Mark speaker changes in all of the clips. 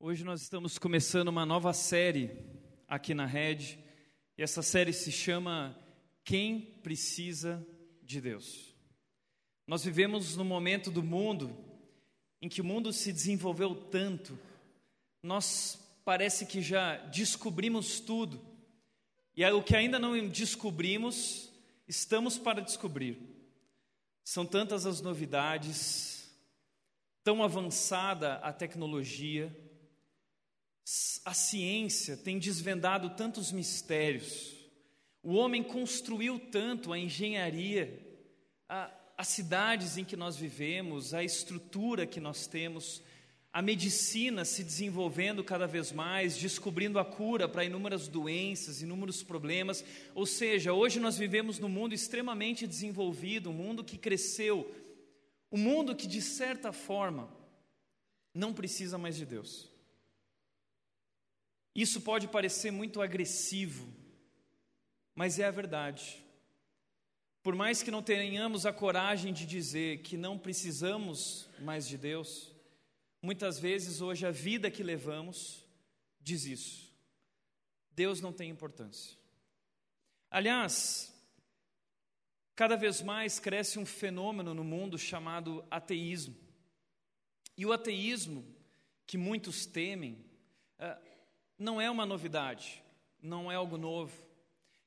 Speaker 1: Hoje nós estamos começando uma nova série aqui na Rede, e essa série se chama Quem Precisa de Deus. Nós vivemos num momento do mundo em que o mundo se desenvolveu tanto, nós parece que já descobrimos tudo, e o que ainda não descobrimos, estamos para descobrir. São tantas as novidades, tão avançada a tecnologia, a ciência tem desvendado tantos mistérios, o homem construiu tanto a engenharia, a, as cidades em que nós vivemos, a estrutura que nós temos, a medicina se desenvolvendo cada vez mais, descobrindo a cura para inúmeras doenças, inúmeros problemas. Ou seja, hoje nós vivemos num mundo extremamente desenvolvido, um mundo que cresceu, um mundo que, de certa forma, não precisa mais de Deus. Isso pode parecer muito agressivo, mas é a verdade. Por mais que não tenhamos a coragem de dizer que não precisamos mais de Deus, muitas vezes hoje a vida que levamos diz isso. Deus não tem importância. Aliás, cada vez mais cresce um fenômeno no mundo chamado ateísmo. E o ateísmo, que muitos temem, ah, não é uma novidade, não é algo novo.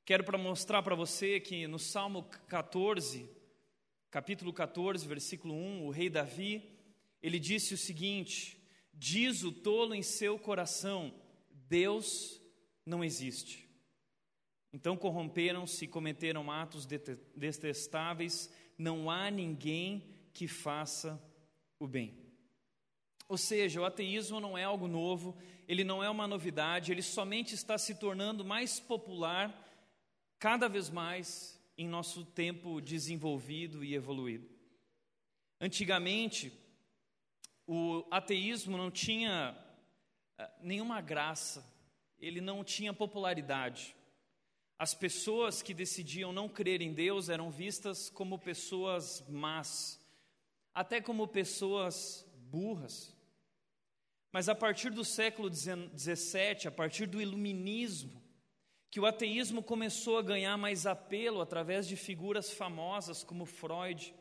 Speaker 1: Quero para mostrar para você que no Salmo 14, capítulo 14, versículo 1, o rei Davi, ele disse o seguinte: Diz o tolo em seu coração: Deus não existe. Então corromperam-se e cometeram atos detestáveis, não há ninguém que faça o bem. Ou seja, o ateísmo não é algo novo, ele não é uma novidade, ele somente está se tornando mais popular cada vez mais em nosso tempo desenvolvido e evoluído. Antigamente, o ateísmo não tinha eh, nenhuma graça, ele não tinha popularidade. As pessoas que decidiam não crer em Deus eram vistas como pessoas más, até como pessoas burras. Mas a partir do século XVII, a partir do iluminismo, que o ateísmo começou a ganhar mais apelo através de figuras famosas como Freud,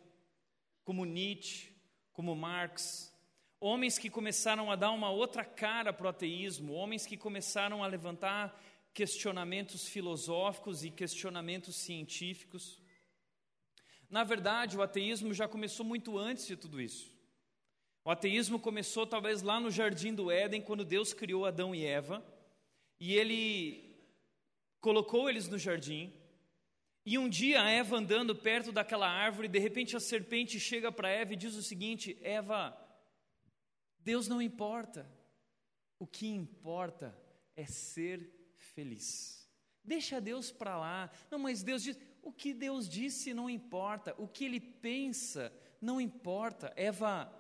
Speaker 1: como Nietzsche, como Marx, homens que começaram a dar uma outra cara para o ateísmo, homens que começaram a levantar questionamentos filosóficos e questionamentos científicos. Na verdade, o ateísmo já começou muito antes de tudo isso. O ateísmo começou talvez lá no jardim do Éden, quando Deus criou Adão e Eva, e ele colocou eles no jardim. E um dia a Eva andando perto daquela árvore, de repente a serpente chega para Eva e diz o seguinte: Eva, Deus não importa. O que importa é ser feliz. Deixa Deus para lá. Não, mas Deus diz: o que Deus disse não importa. O que Ele pensa não importa. Eva,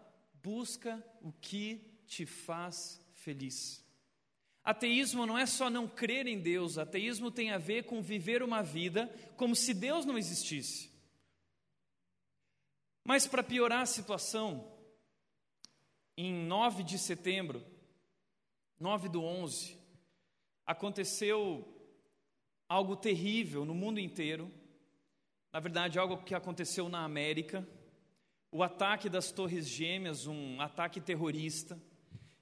Speaker 1: Busca o que te faz feliz. Ateísmo não é só não crer em Deus, ateísmo tem a ver com viver uma vida como se Deus não existisse. Mas para piorar a situação, em 9 de setembro, 9 do 11, aconteceu algo terrível no mundo inteiro. Na verdade, algo que aconteceu na América o ataque das Torres Gêmeas, um ataque terrorista.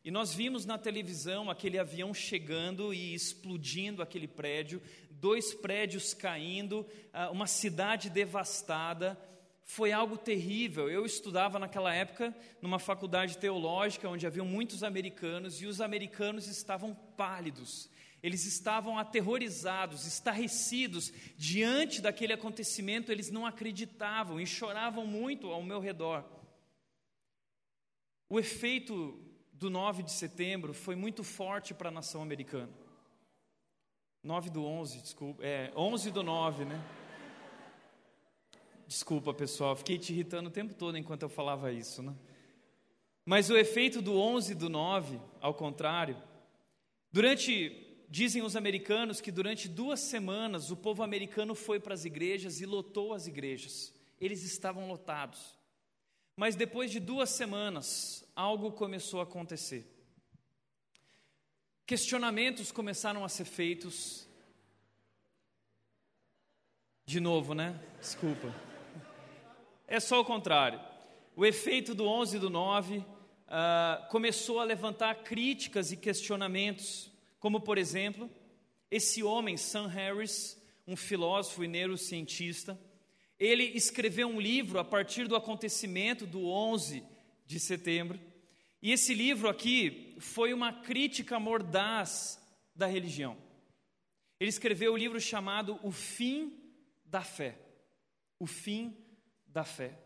Speaker 1: E nós vimos na televisão aquele avião chegando e explodindo aquele prédio, dois prédios caindo, ah, uma cidade devastada. Foi algo terrível. Eu estudava naquela época numa faculdade teológica onde havia muitos americanos e os americanos estavam pálidos. Eles estavam aterrorizados, estarrecidos diante daquele acontecimento, eles não acreditavam e choravam muito ao meu redor. O efeito do 9 de setembro foi muito forte para a nação americana. 9 do 11, desculpa, é 11 do 9, né? Desculpa, pessoal, fiquei te irritando o tempo todo enquanto eu falava isso, né? Mas o efeito do 11 do 9, ao contrário, durante Dizem os americanos que durante duas semanas o povo americano foi para as igrejas e lotou as igrejas. Eles estavam lotados. Mas depois de duas semanas, algo começou a acontecer. questionamentos começaram a ser feitos. De novo, né? Desculpa. É só o contrário. O efeito do 11 do 9 uh, começou a levantar críticas e questionamentos, como, por exemplo, esse homem, Sam Harris, um filósofo e neurocientista, ele escreveu um livro a partir do acontecimento do 11 de setembro. E esse livro aqui foi uma crítica mordaz da religião. Ele escreveu o um livro chamado O Fim da Fé. O Fim da Fé.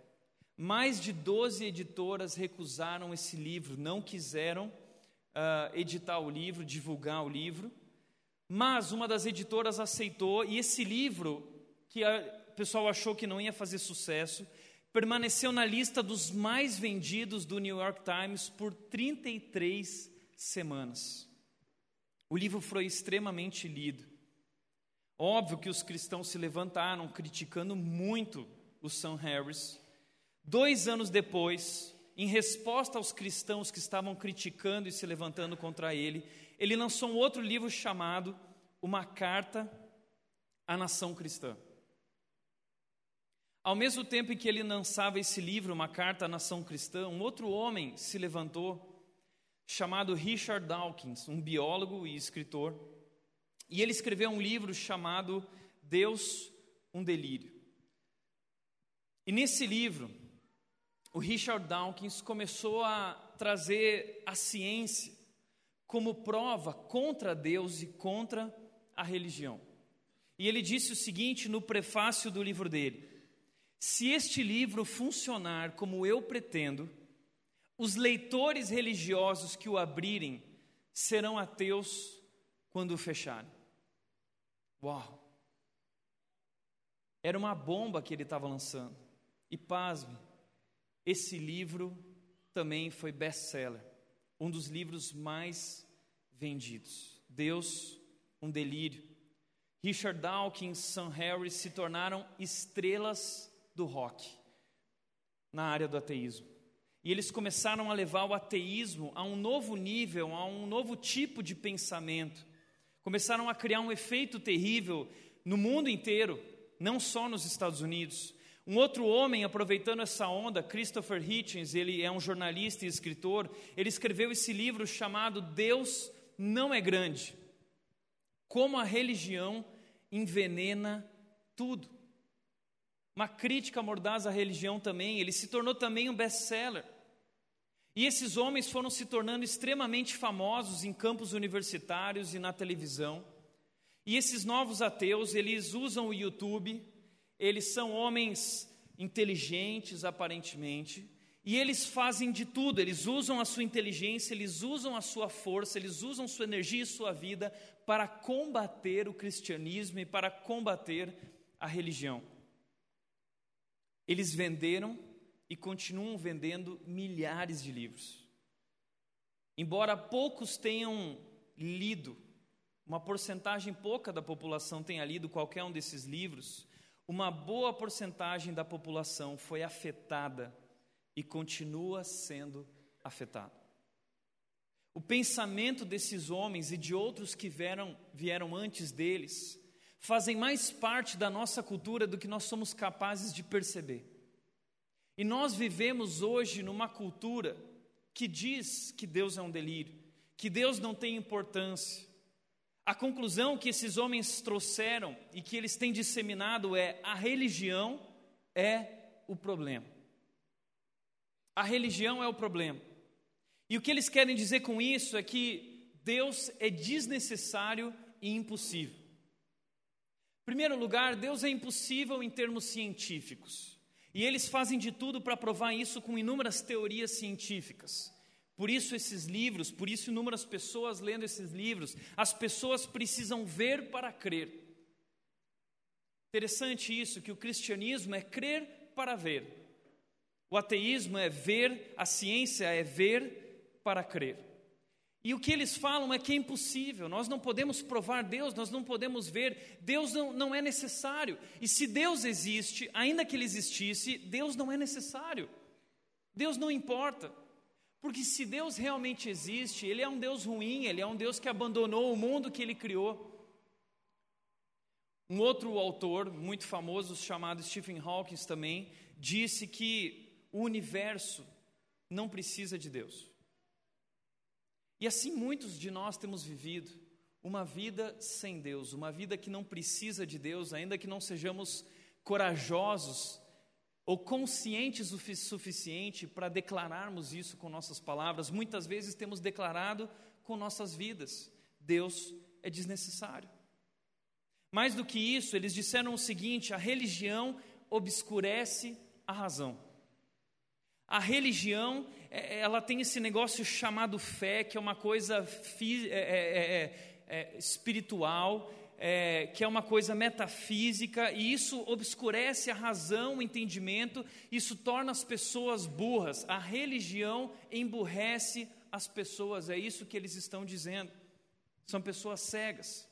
Speaker 1: Mais de 12 editoras recusaram esse livro, não quiseram uh, editar o livro, divulgar o livro. Mas uma das editoras aceitou, e esse livro, que o pessoal achou que não ia fazer sucesso, permaneceu na lista dos mais vendidos do New York Times por 33 semanas. O livro foi extremamente lido. Óbvio que os cristãos se levantaram criticando muito o Sam Harris. Dois anos depois, em resposta aos cristãos que estavam criticando e se levantando contra ele, ele lançou um outro livro chamado Uma Carta à Nação Cristã. Ao mesmo tempo em que ele lançava esse livro, Uma Carta à Nação Cristã, um outro homem se levantou, chamado Richard Dawkins, um biólogo e escritor, e ele escreveu um livro chamado Deus, um Delírio. E nesse livro, o Richard Dawkins começou a trazer a ciência como prova contra Deus e contra a religião. E ele disse o seguinte no prefácio do livro dele: se este livro funcionar como eu pretendo, os leitores religiosos que o abrirem serão ateus quando o fecharem. Uau! Era uma bomba que ele estava lançando. E pasme, esse livro também foi best-seller, um dos livros mais vendidos. Deus, um delírio. Richard Dawkins, Sam Harris se tornaram estrelas do rock na área do ateísmo. E eles começaram a levar o ateísmo a um novo nível, a um novo tipo de pensamento. Começaram a criar um efeito terrível no mundo inteiro, não só nos Estados Unidos. Um outro homem, aproveitando essa onda, Christopher Hitchens, ele é um jornalista e escritor, ele escreveu esse livro chamado Deus não é grande. Como a religião envenena tudo uma crítica mordaz à religião também, ele se tornou também um best-seller. E esses homens foram se tornando extremamente famosos em campos universitários e na televisão. E esses novos ateus, eles usam o YouTube, eles são homens inteligentes aparentemente, e eles fazem de tudo, eles usam a sua inteligência, eles usam a sua força, eles usam sua energia e sua vida para combater o cristianismo e para combater a religião. Eles venderam e continuam vendendo milhares de livros. Embora poucos tenham lido, uma porcentagem pouca da população tenha lido qualquer um desses livros, uma boa porcentagem da população foi afetada e continua sendo afetada. O pensamento desses homens e de outros que vieram, vieram antes deles fazem mais parte da nossa cultura do que nós somos capazes de perceber. E nós vivemos hoje numa cultura que diz que Deus é um delírio, que Deus não tem importância. A conclusão que esses homens trouxeram e que eles têm disseminado é: a religião é o problema. A religião é o problema. E o que eles querem dizer com isso é que Deus é desnecessário e impossível. Em primeiro lugar, Deus é impossível em termos científicos. E eles fazem de tudo para provar isso com inúmeras teorias científicas. Por isso, esses livros, por isso, inúmeras pessoas lendo esses livros. As pessoas precisam ver para crer. Interessante isso, que o cristianismo é crer para ver. O ateísmo é ver, a ciência é ver para crer. E o que eles falam é que é impossível, nós não podemos provar Deus, nós não podemos ver, Deus não, não é necessário. E se Deus existe, ainda que Ele existisse, Deus não é necessário, Deus não importa. Porque se Deus realmente existe, Ele é um Deus ruim, Ele é um Deus que abandonou o mundo que Ele criou. Um outro autor muito famoso, chamado Stephen Hawking, também, disse que o universo não precisa de Deus. E assim muitos de nós temos vivido uma vida sem Deus, uma vida que não precisa de Deus, ainda que não sejamos corajosos ou conscientes o suficiente para declararmos isso com nossas palavras. Muitas vezes temos declarado com nossas vidas: Deus é desnecessário. Mais do que isso, eles disseram o seguinte: a religião obscurece a razão. A religião, é, ela tem esse negócio chamado fé, que é uma coisa é é, é, é, é, que é uma coisa metafísica, e isso obscurece a razão, o entendimento, isso torna as pessoas burras. A religião emburrece as pessoas, é isso que eles estão dizendo. São pessoas cegas.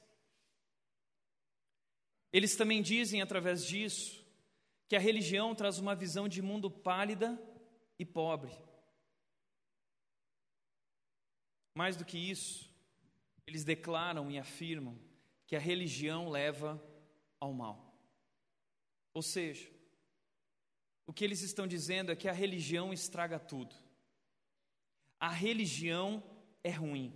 Speaker 1: Eles também dizem através disso que a religião traz uma visão de mundo pálida e pobre. Mais do que isso, eles declaram e afirmam que a religião leva ao mal. Ou seja, o que eles estão dizendo é que a religião estraga tudo. A religião é ruim.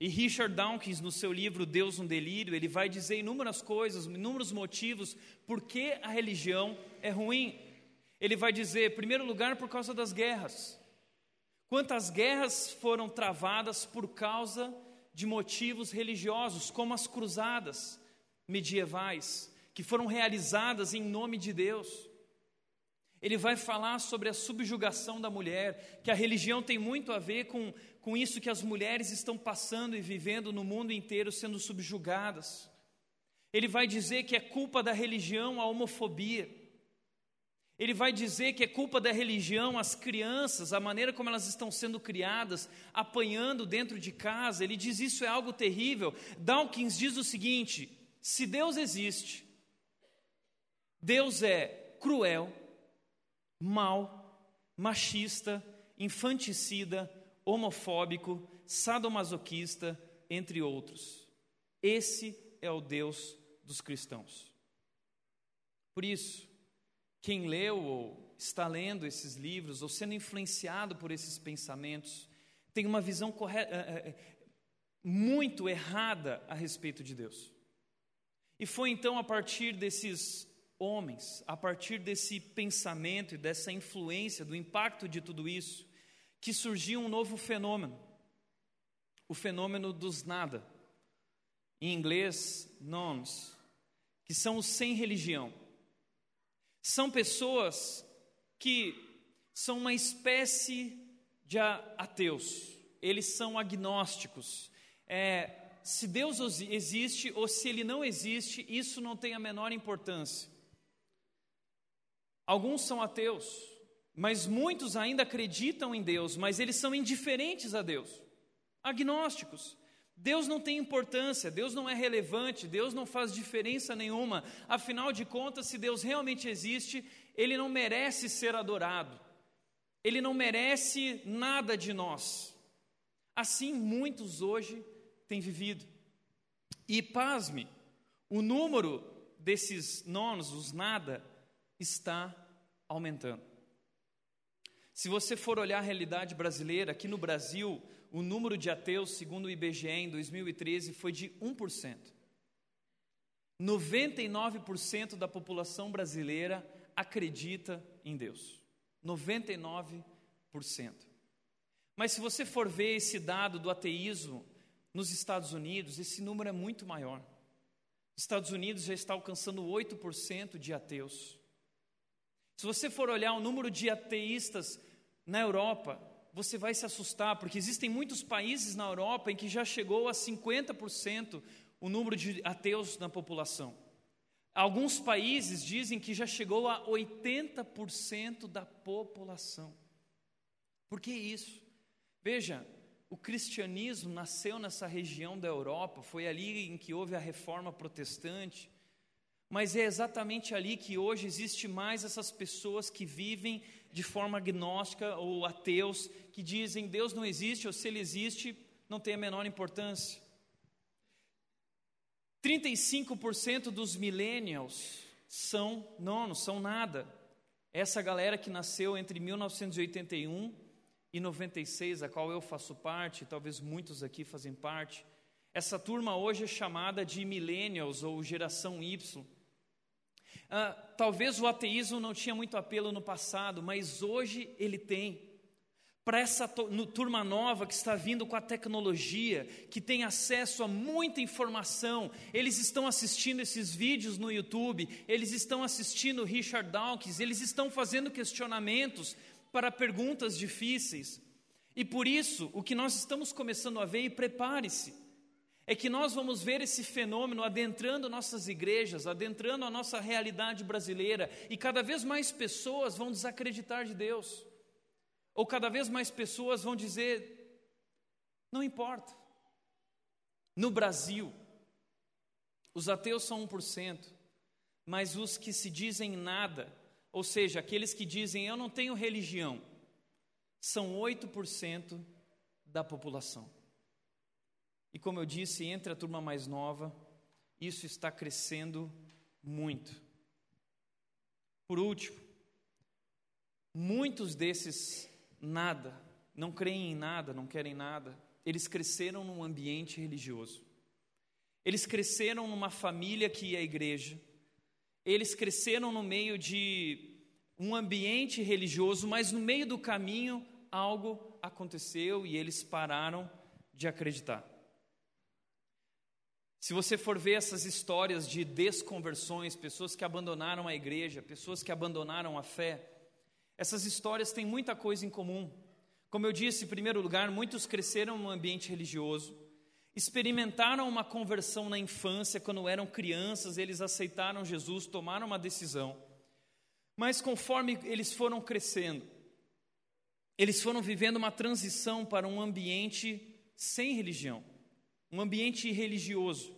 Speaker 1: E Richard Dawkins, no seu livro Deus um Delírio, ele vai dizer inúmeras coisas, inúmeros motivos por que a religião é ruim. Ele vai dizer, em primeiro lugar, por causa das guerras. Quantas guerras foram travadas por causa de motivos religiosos, como as cruzadas medievais, que foram realizadas em nome de Deus. Ele vai falar sobre a subjugação da mulher, que a religião tem muito a ver com, com isso que as mulheres estão passando e vivendo no mundo inteiro, sendo subjugadas. Ele vai dizer que é culpa da religião a homofobia. Ele vai dizer que é culpa da religião as crianças, a maneira como elas estão sendo criadas, apanhando dentro de casa. Ele diz isso é algo terrível. Dawkins diz o seguinte: se Deus existe, Deus é cruel, mau, machista, infanticida, homofóbico, sadomasoquista, entre outros. Esse é o Deus dos cristãos. Por isso, quem leu ou está lendo esses livros, ou sendo influenciado por esses pensamentos, tem uma visão é, é, é, muito errada a respeito de Deus. E foi então a partir desses homens, a partir desse pensamento e dessa influência, do impacto de tudo isso, que surgiu um novo fenômeno, o fenômeno dos nada, em inglês, nones, que são os sem religião. São pessoas que são uma espécie de ateus, eles são agnósticos. É, se Deus existe ou se ele não existe, isso não tem a menor importância. Alguns são ateus, mas muitos ainda acreditam em Deus, mas eles são indiferentes a Deus, agnósticos. Deus não tem importância, Deus não é relevante, Deus não faz diferença nenhuma. Afinal de contas, se Deus realmente existe, ele não merece ser adorado, ele não merece nada de nós. Assim, muitos hoje têm vivido. E pasme, o número desses nonos, os nada, está aumentando. Se você for olhar a realidade brasileira, aqui no Brasil, o número de ateus, segundo o IBGE, em 2013 foi de 1%. 99% da população brasileira acredita em Deus. 99%. Mas se você for ver esse dado do ateísmo nos Estados Unidos, esse número é muito maior. Os Estados Unidos já está alcançando 8% de ateus. Se você for olhar o número de ateístas na Europa, você vai se assustar, porque existem muitos países na Europa em que já chegou a 50% o número de ateus na população. Alguns países dizem que já chegou a 80% da população. Por que isso? Veja, o cristianismo nasceu nessa região da Europa, foi ali em que houve a reforma protestante, mas é exatamente ali que hoje existe mais essas pessoas que vivem de forma agnóstica ou ateus, que dizem Deus não existe ou se ele existe, não tem a menor importância. 35% dos millennials são não, não são nada. Essa galera que nasceu entre 1981 e 96, a qual eu faço parte, talvez muitos aqui fazem parte. Essa turma hoje é chamada de millennials ou geração Y. Ah, talvez o ateísmo não tinha muito apelo no passado, mas hoje ele tem para essa turma nova que está vindo com a tecnologia, que tem acesso a muita informação, eles estão assistindo esses vídeos no YouTube, eles estão assistindo Richard Dawkins, eles estão fazendo questionamentos para perguntas difíceis. E por isso, o que nós estamos começando a ver, e prepare-se, é que nós vamos ver esse fenômeno adentrando nossas igrejas, adentrando a nossa realidade brasileira, e cada vez mais pessoas vão desacreditar de Deus. Ou cada vez mais pessoas vão dizer: não importa. No Brasil, os ateus são 1%, mas os que se dizem nada, ou seja, aqueles que dizem eu não tenho religião, são 8% da população. E como eu disse, entre a turma mais nova, isso está crescendo muito. Por último, muitos desses nada, não creem em nada, não querem nada. Eles cresceram num ambiente religioso. Eles cresceram numa família que ia à igreja. Eles cresceram no meio de um ambiente religioso, mas no meio do caminho algo aconteceu e eles pararam de acreditar. Se você for ver essas histórias de desconversões, pessoas que abandonaram a igreja, pessoas que abandonaram a fé, essas histórias têm muita coisa em comum. Como eu disse, em primeiro lugar, muitos cresceram num ambiente religioso, experimentaram uma conversão na infância, quando eram crianças, eles aceitaram Jesus, tomaram uma decisão. Mas conforme eles foram crescendo, eles foram vivendo uma transição para um ambiente sem religião, um ambiente religioso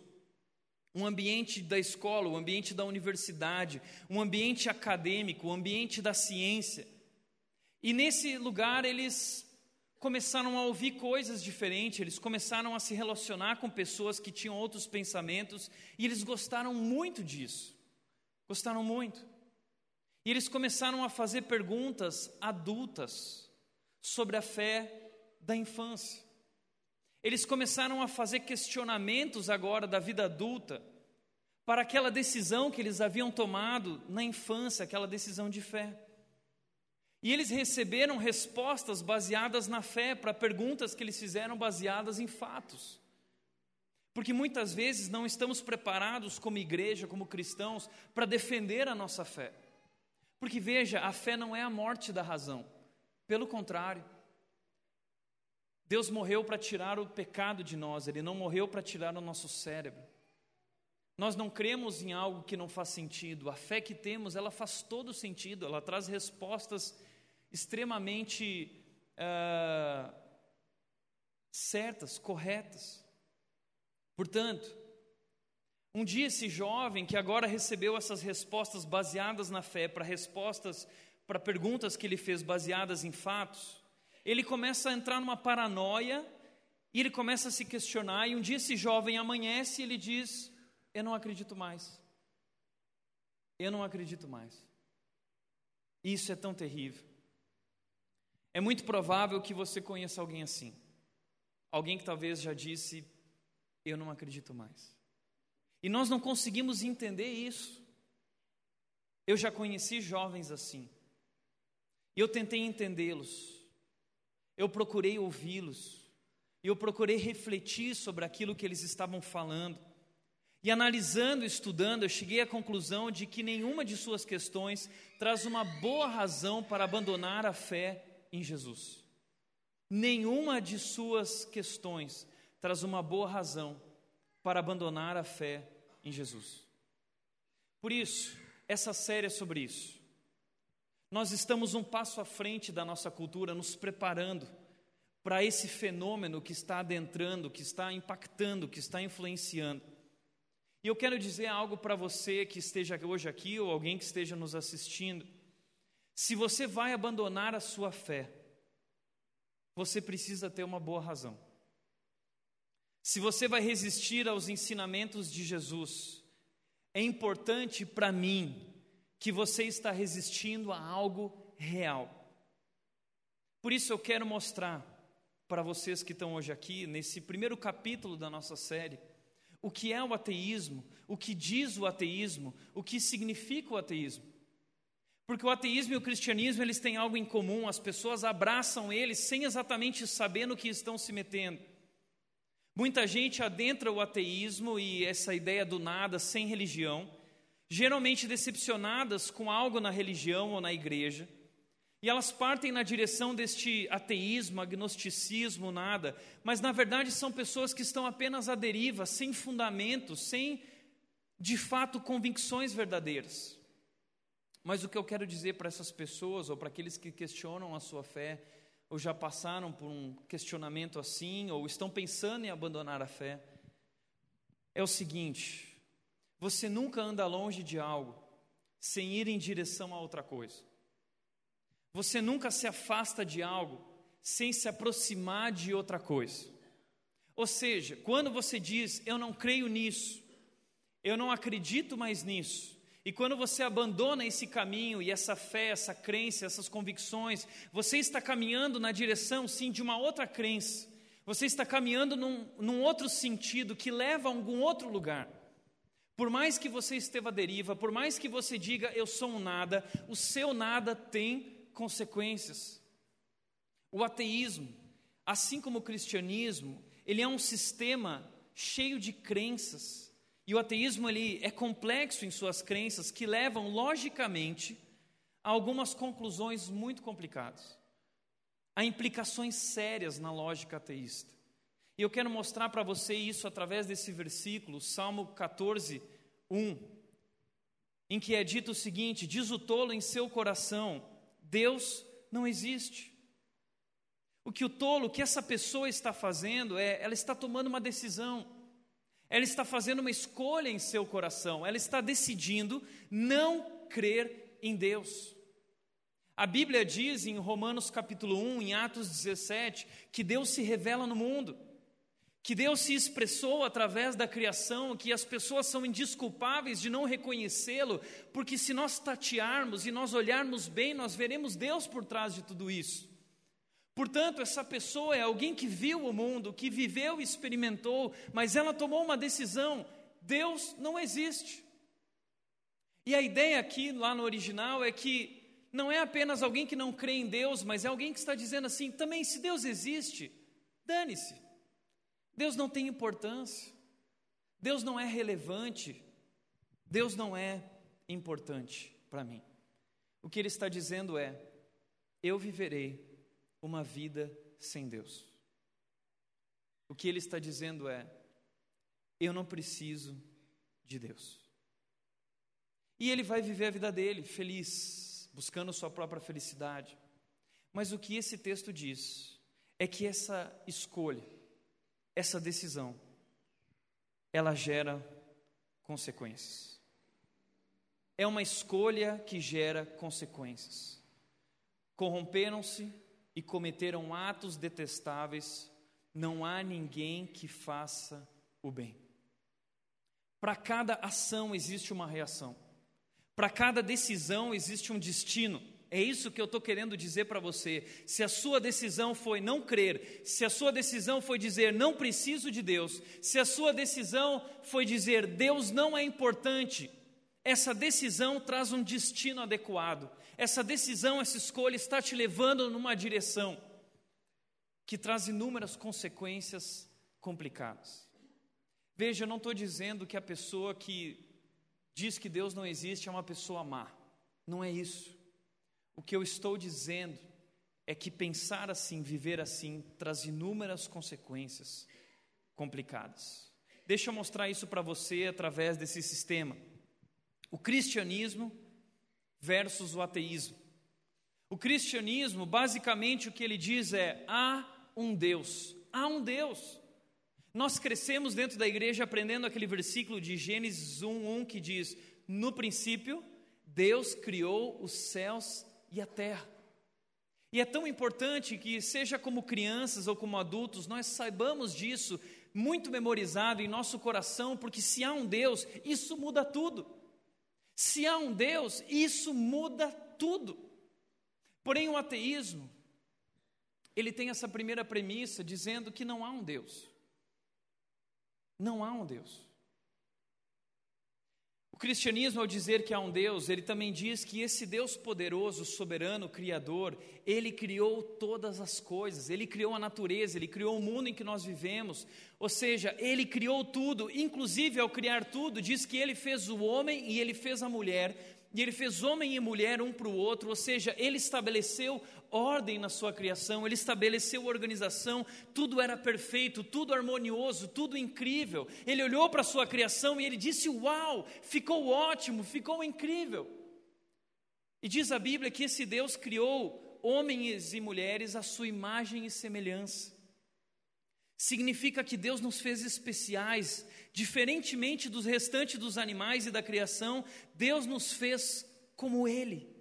Speaker 1: um ambiente da escola, um ambiente da universidade, um ambiente acadêmico, um ambiente da ciência. E nesse lugar eles começaram a ouvir coisas diferentes, eles começaram a se relacionar com pessoas que tinham outros pensamentos, e eles gostaram muito disso. Gostaram muito. E eles começaram a fazer perguntas adultas sobre a fé da infância. Eles começaram a fazer questionamentos agora da vida adulta para aquela decisão que eles haviam tomado na infância, aquela decisão de fé. E eles receberam respostas baseadas na fé para perguntas que eles fizeram baseadas em fatos. Porque muitas vezes não estamos preparados como igreja, como cristãos, para defender a nossa fé. Porque veja, a fé não é a morte da razão. Pelo contrário, Deus morreu para tirar o pecado de nós, Ele não morreu para tirar o nosso cérebro. Nós não cremos em algo que não faz sentido. A fé que temos, ela faz todo sentido, ela traz respostas extremamente uh, certas, corretas. Portanto, um dia esse jovem que agora recebeu essas respostas baseadas na fé, para respostas para perguntas que ele fez baseadas em fatos, ele começa a entrar numa paranoia e ele começa a se questionar. E um dia esse jovem amanhece e ele diz: Eu não acredito mais. Eu não acredito mais. Isso é tão terrível. É muito provável que você conheça alguém assim. Alguém que talvez já disse: Eu não acredito mais. E nós não conseguimos entender isso. Eu já conheci jovens assim. E eu tentei entendê-los eu procurei ouvi-los, eu procurei refletir sobre aquilo que eles estavam falando. E analisando, estudando, eu cheguei à conclusão de que nenhuma de suas questões traz uma boa razão para abandonar a fé em Jesus. Nenhuma de suas questões traz uma boa razão para abandonar a fé em Jesus. Por isso, essa série é sobre isso. Nós estamos um passo à frente da nossa cultura, nos preparando para esse fenômeno que está adentrando, que está impactando, que está influenciando. E eu quero dizer algo para você que esteja hoje aqui ou alguém que esteja nos assistindo. Se você vai abandonar a sua fé, você precisa ter uma boa razão. Se você vai resistir aos ensinamentos de Jesus, é importante para mim que você está resistindo a algo real. Por isso eu quero mostrar para vocês que estão hoje aqui, nesse primeiro capítulo da nossa série, o que é o ateísmo, o que diz o ateísmo, o que significa o ateísmo. Porque o ateísmo e o cristianismo, eles têm algo em comum, as pessoas abraçam eles sem exatamente saber no que estão se metendo. Muita gente adentra o ateísmo e essa ideia do nada, sem religião, geralmente decepcionadas com algo na religião ou na igreja, e elas partem na direção deste ateísmo, agnosticismo, nada, mas na verdade são pessoas que estão apenas à deriva, sem fundamento, sem de fato convicções verdadeiras. Mas o que eu quero dizer para essas pessoas, ou para aqueles que questionam a sua fé, ou já passaram por um questionamento assim, ou estão pensando em abandonar a fé, é o seguinte: você nunca anda longe de algo sem ir em direção a outra coisa. Você nunca se afasta de algo sem se aproximar de outra coisa. Ou seja, quando você diz, eu não creio nisso, eu não acredito mais nisso, e quando você abandona esse caminho e essa fé, essa crença, essas convicções, você está caminhando na direção, sim, de uma outra crença. Você está caminhando num, num outro sentido que leva a algum outro lugar. Por mais que você esteja à deriva, por mais que você diga eu sou um nada, o seu nada tem consequências. O ateísmo, assim como o cristianismo, ele é um sistema cheio de crenças. E o ateísmo ele é complexo em suas crenças que levam logicamente a algumas conclusões muito complicadas. Há implicações sérias na lógica ateísta. E eu quero mostrar para você isso através desse versículo, Salmo 14, 1, em que é dito o seguinte: Diz o tolo em seu coração, Deus não existe. O que o tolo, o que essa pessoa está fazendo é, ela está tomando uma decisão. Ela está fazendo uma escolha em seu coração. Ela está decidindo não crer em Deus. A Bíblia diz em Romanos capítulo 1, em Atos 17, que Deus se revela no mundo que Deus se expressou através da criação, que as pessoas são indisculpáveis de não reconhecê-lo, porque se nós tatearmos e nós olharmos bem, nós veremos Deus por trás de tudo isso. Portanto, essa pessoa é alguém que viu o mundo, que viveu e experimentou, mas ela tomou uma decisão: Deus não existe. E a ideia aqui, lá no original, é que não é apenas alguém que não crê em Deus, mas é alguém que está dizendo assim: também, se Deus existe, dane-se. Deus não tem importância, Deus não é relevante, Deus não é importante para mim. O que ele está dizendo é: eu viverei uma vida sem Deus. O que ele está dizendo é: eu não preciso de Deus. E ele vai viver a vida dele feliz, buscando sua própria felicidade. Mas o que esse texto diz é que essa escolha, essa decisão ela gera consequências. É uma escolha que gera consequências. Corromperam-se e cometeram atos detestáveis, não há ninguém que faça o bem. Para cada ação existe uma reação, para cada decisão existe um destino. É isso que eu estou querendo dizer para você. Se a sua decisão foi não crer, se a sua decisão foi dizer não preciso de Deus, se a sua decisão foi dizer Deus não é importante, essa decisão traz um destino adequado. Essa decisão, essa escolha está te levando numa direção que traz inúmeras consequências complicadas. Veja, eu não estou dizendo que a pessoa que diz que Deus não existe é uma pessoa má. Não é isso. O que eu estou dizendo é que pensar assim, viver assim, traz inúmeras consequências complicadas. Deixa eu mostrar isso para você através desse sistema. O cristianismo versus o ateísmo. O cristianismo, basicamente, o que ele diz é: há um Deus, há um Deus. Nós crescemos dentro da igreja aprendendo aquele versículo de Gênesis 1:1 que diz: No princípio, Deus criou os céus e a terra. E é tão importante que, seja como crianças ou como adultos, nós saibamos disso muito memorizado em nosso coração, porque se há um Deus, isso muda tudo. Se há um Deus, isso muda tudo. Porém, o ateísmo, ele tem essa primeira premissa dizendo que não há um Deus. Não há um Deus. O cristianismo, ao dizer que há um Deus, ele também diz que esse Deus poderoso, soberano, criador, ele criou todas as coisas, ele criou a natureza, ele criou o mundo em que nós vivemos, ou seja, ele criou tudo, inclusive ao criar tudo, diz que ele fez o homem e ele fez a mulher, e ele fez homem e mulher um para o outro, ou seja, ele estabeleceu ordem na sua criação, ele estabeleceu organização, tudo era perfeito, tudo harmonioso, tudo incrível. Ele olhou para a sua criação e ele disse: Uau, ficou ótimo, ficou incrível. E diz a Bíblia que esse Deus criou homens e mulheres à sua imagem e semelhança. Significa que Deus nos fez especiais, diferentemente dos restantes dos animais e da criação, Deus nos fez como Ele.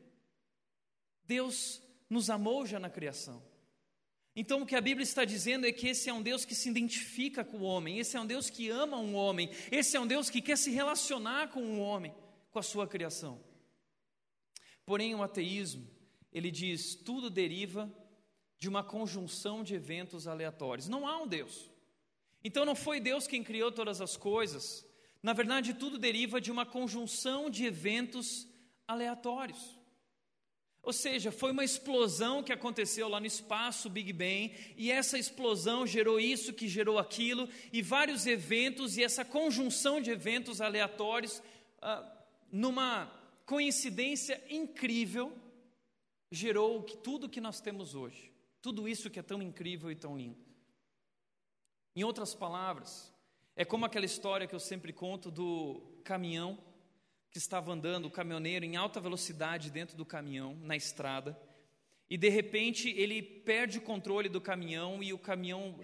Speaker 1: Deus nos amou já na criação. Então, o que a Bíblia está dizendo é que esse é um Deus que se identifica com o homem, esse é um Deus que ama um homem, esse é um Deus que quer se relacionar com um homem, com a sua criação. Porém, o ateísmo, ele diz, tudo deriva de uma conjunção de eventos aleatórios. Não há um Deus. Então, não foi Deus quem criou todas as coisas. Na verdade, tudo deriva de uma conjunção de eventos aleatórios. Ou seja, foi uma explosão que aconteceu lá no espaço, Big Bang, e essa explosão gerou isso, que gerou aquilo, e vários eventos, e essa conjunção de eventos aleatórios, ah, numa coincidência incrível, gerou tudo que nós temos hoje. Tudo isso que é tão incrível e tão lindo. Em outras palavras, é como aquela história que eu sempre conto do caminhão que estava andando, o caminhoneiro, em alta velocidade dentro do caminhão, na estrada, e de repente ele perde o controle do caminhão e o caminhão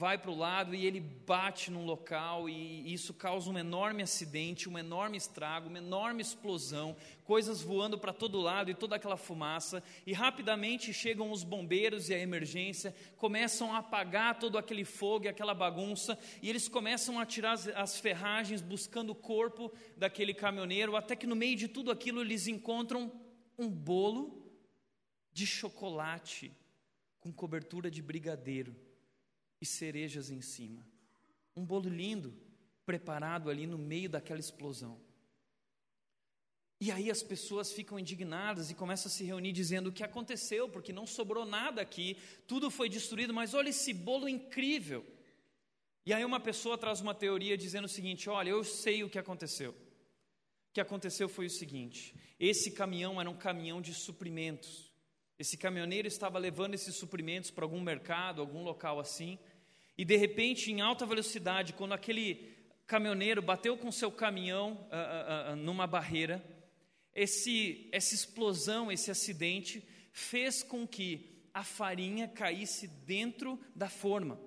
Speaker 1: vai para o lado e ele bate num local e isso causa um enorme acidente, um enorme estrago, uma enorme explosão, coisas voando para todo lado e toda aquela fumaça, e rapidamente chegam os bombeiros e a emergência, começam a apagar todo aquele fogo e aquela bagunça, e eles começam a tirar as, as ferragens buscando o corpo daquele caminhoneiro, até que no meio de tudo aquilo eles encontram um bolo de chocolate com cobertura de brigadeiro e cerejas em cima. Um bolo lindo, preparado ali no meio daquela explosão. E aí as pessoas ficam indignadas e começam a se reunir dizendo o que aconteceu, porque não sobrou nada aqui, tudo foi destruído, mas olha esse bolo incrível. E aí uma pessoa traz uma teoria dizendo o seguinte: olha, eu sei o que aconteceu. O que aconteceu foi o seguinte: esse caminhão era um caminhão de suprimentos. Esse caminhoneiro estava levando esses suprimentos para algum mercado, algum local assim, e de repente, em alta velocidade, quando aquele caminhoneiro bateu com seu caminhão uh, uh, uh, numa barreira, esse, essa explosão, esse acidente, fez com que a farinha caísse dentro da forma.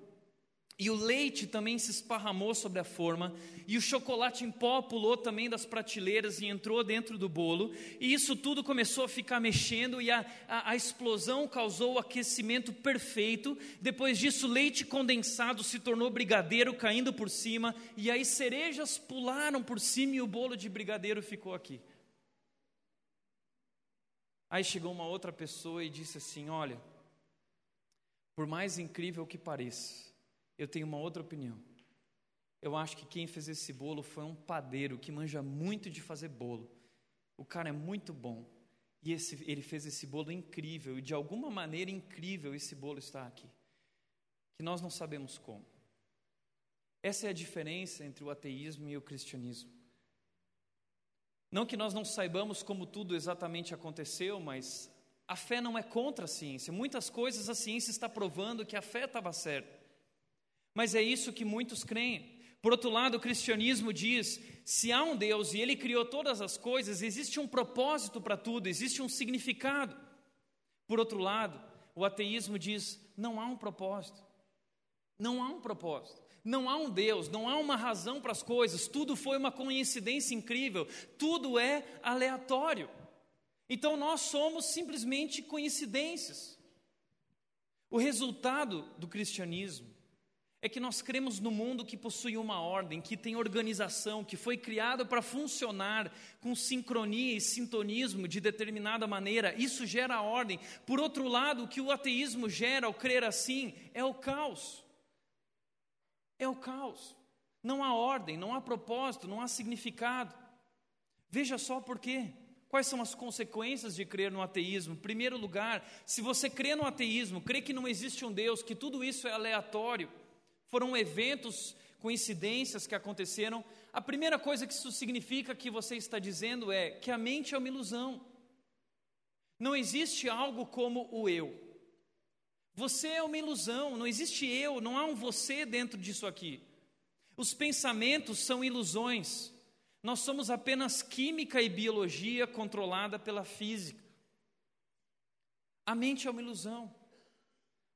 Speaker 1: E o leite também se esparramou sobre a forma, e o chocolate em pó pulou também das prateleiras e entrou dentro do bolo, e isso tudo começou a ficar mexendo, e a, a, a explosão causou o aquecimento perfeito. Depois disso, leite condensado se tornou brigadeiro caindo por cima, e aí cerejas pularam por cima e o bolo de brigadeiro ficou aqui. Aí chegou uma outra pessoa e disse assim: Olha, por mais incrível que pareça, eu tenho uma outra opinião. Eu acho que quem fez esse bolo foi um padeiro que manja muito de fazer bolo. O cara é muito bom. E esse, ele fez esse bolo incrível, e de alguma maneira incrível esse bolo está aqui. Que nós não sabemos como. Essa é a diferença entre o ateísmo e o cristianismo. Não que nós não saibamos como tudo exatamente aconteceu, mas a fé não é contra a ciência. Muitas coisas a ciência está provando que a fé estava certa. Mas é isso que muitos creem. Por outro lado, o cristianismo diz: se há um Deus e ele criou todas as coisas, existe um propósito para tudo, existe um significado. Por outro lado, o ateísmo diz: não há um propósito. Não há um propósito. Não há um Deus, não há uma razão para as coisas, tudo foi uma coincidência incrível, tudo é aleatório. Então nós somos simplesmente coincidências. O resultado do cristianismo é que nós cremos no mundo que possui uma ordem, que tem organização, que foi criado para funcionar com sincronia e sintonismo de determinada maneira. Isso gera ordem. Por outro lado, o que o ateísmo gera ao crer assim é o caos. É o caos. Não há ordem, não há propósito, não há significado. Veja só por quê. Quais são as consequências de crer no ateísmo? Em primeiro lugar, se você crê no ateísmo, crê que não existe um Deus, que tudo isso é aleatório, foram eventos, coincidências que aconteceram. A primeira coisa que isso significa que você está dizendo é que a mente é uma ilusão. Não existe algo como o eu. Você é uma ilusão, não existe eu, não há um você dentro disso aqui. Os pensamentos são ilusões. Nós somos apenas química e biologia controlada pela física. A mente é uma ilusão.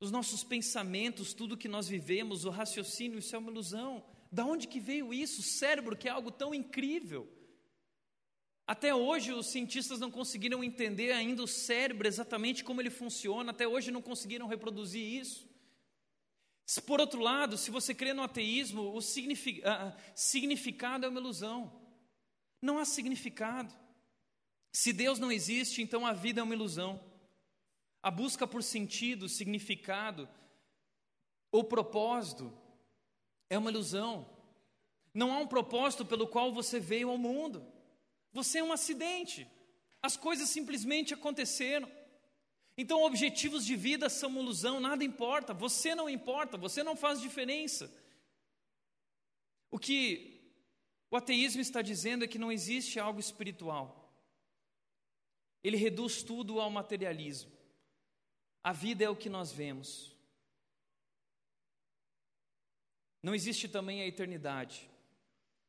Speaker 1: Os nossos pensamentos, tudo que nós vivemos, o raciocínio, isso é uma ilusão. Da onde que veio isso? O cérebro, que é algo tão incrível. Até hoje os cientistas não conseguiram entender ainda o cérebro exatamente como ele funciona, até hoje não conseguiram reproduzir isso. Por outro lado, se você crê no ateísmo, o significado é uma ilusão. Não há significado. Se Deus não existe, então a vida é uma ilusão. A busca por sentido, significado ou propósito é uma ilusão. Não há um propósito pelo qual você veio ao mundo. Você é um acidente. As coisas simplesmente aconteceram. Então, objetivos de vida são uma ilusão, nada importa. Você não importa, você não faz diferença. O que o ateísmo está dizendo é que não existe algo espiritual. Ele reduz tudo ao materialismo. A vida é o que nós vemos. Não existe também a eternidade.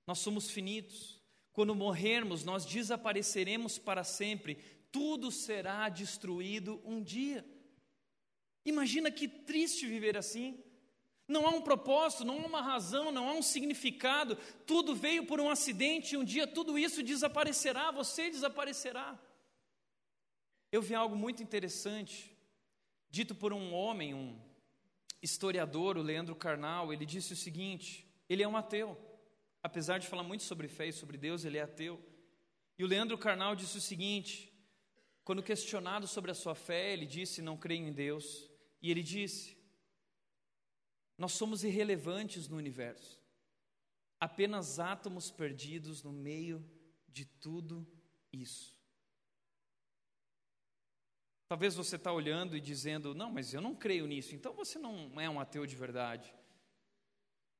Speaker 1: Nós somos finitos. Quando morrermos, nós desapareceremos para sempre. Tudo será destruído um dia. Imagina que triste viver assim. Não há um propósito, não há uma razão, não há um significado. Tudo veio por um acidente e um dia tudo isso desaparecerá, você desaparecerá. Eu vi algo muito interessante dito por um homem, um historiador, o Leandro Carnal, ele disse o seguinte: ele é um ateu. Apesar de falar muito sobre fé e sobre Deus, ele é ateu. E o Leandro Carnal disse o seguinte: quando questionado sobre a sua fé, ele disse: Não creio em Deus. E ele disse: Nós somos irrelevantes no universo, apenas átomos perdidos no meio de tudo isso. Talvez você está olhando e dizendo, não, mas eu não creio nisso, então você não é um ateu de verdade.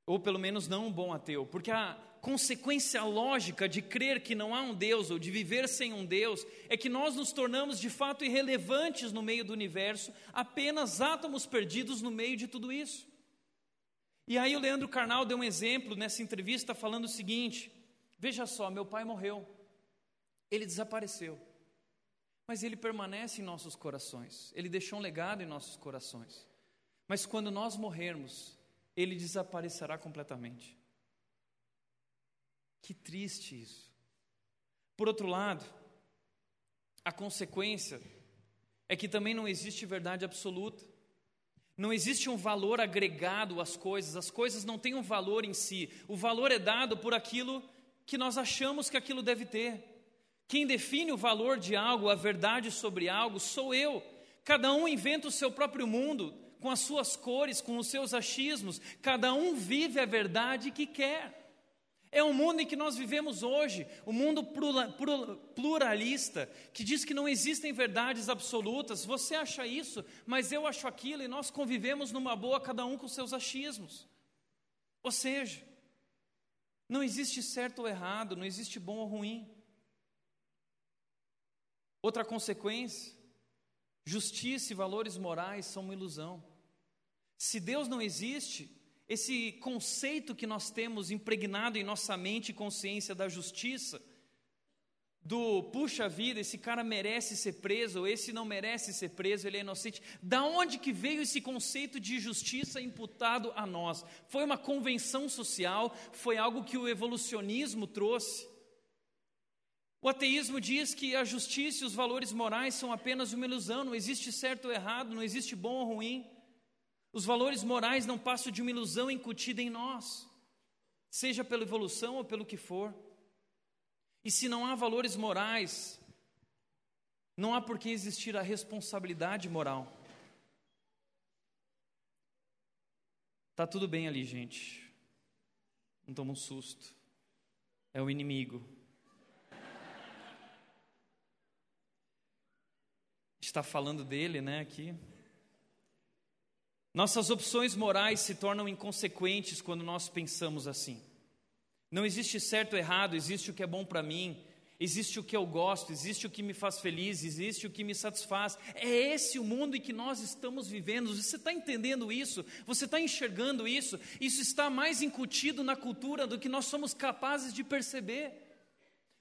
Speaker 1: Ou pelo menos não um bom ateu, porque a consequência lógica de crer que não há um Deus ou de viver sem um Deus é que nós nos tornamos de fato irrelevantes no meio do universo, apenas átomos perdidos no meio de tudo isso. E aí o Leandro Carnal deu um exemplo nessa entrevista falando o seguinte: veja só, meu pai morreu, ele desapareceu mas ele permanece em nossos corações, ele deixou um legado em nossos corações. Mas quando nós morrermos, ele desaparecerá completamente. Que triste isso. Por outro lado, a consequência é que também não existe verdade absoluta. Não existe um valor agregado às coisas, as coisas não têm um valor em si. O valor é dado por aquilo que nós achamos que aquilo deve ter. Quem define o valor de algo, a verdade sobre algo, sou eu. Cada um inventa o seu próprio mundo, com as suas cores, com os seus achismos. Cada um vive a verdade que quer. É o mundo em que nós vivemos hoje, o um mundo pluralista, que diz que não existem verdades absolutas. Você acha isso, mas eu acho aquilo, e nós convivemos numa boa, cada um com seus achismos. Ou seja, não existe certo ou errado, não existe bom ou ruim. Outra consequência, justiça e valores morais são uma ilusão. Se Deus não existe, esse conceito que nós temos impregnado em nossa mente e consciência da justiça, do puxa vida, esse cara merece ser preso, ou esse não merece ser preso, ele é inocente. Da onde que veio esse conceito de justiça imputado a nós? Foi uma convenção social, foi algo que o evolucionismo trouxe. O ateísmo diz que a justiça e os valores morais são apenas uma ilusão, não existe certo ou errado, não existe bom ou ruim. Os valores morais não passam de uma ilusão incutida em nós, seja pela evolução ou pelo que for. E se não há valores morais, não há por que existir a responsabilidade moral. Tá tudo bem ali, gente. Não toma um susto. É o inimigo. Está falando dele, né, aqui. Nossas opções morais se tornam inconsequentes quando nós pensamos assim. Não existe certo ou errado, existe o que é bom para mim, existe o que eu gosto, existe o que me faz feliz, existe o que me satisfaz. É esse o mundo em que nós estamos vivendo. Você está entendendo isso? Você está enxergando isso? Isso está mais incutido na cultura do que nós somos capazes de perceber.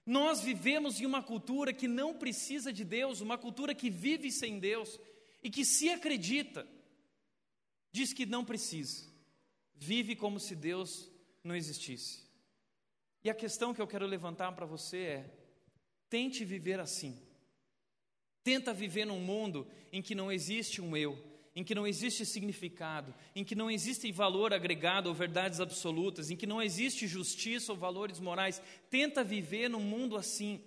Speaker 1: Nós vivemos em uma cultura que não precisa de Deus, uma cultura que vive sem Deus e que se acredita diz que não precisa, vive como se Deus não existisse. E a questão que eu quero levantar para você é: tente viver assim. Tenta viver num mundo em que não existe um eu, em que não existe significado, em que não existe valor agregado ou verdades absolutas, em que não existe justiça ou valores morais. Tenta viver num mundo assim.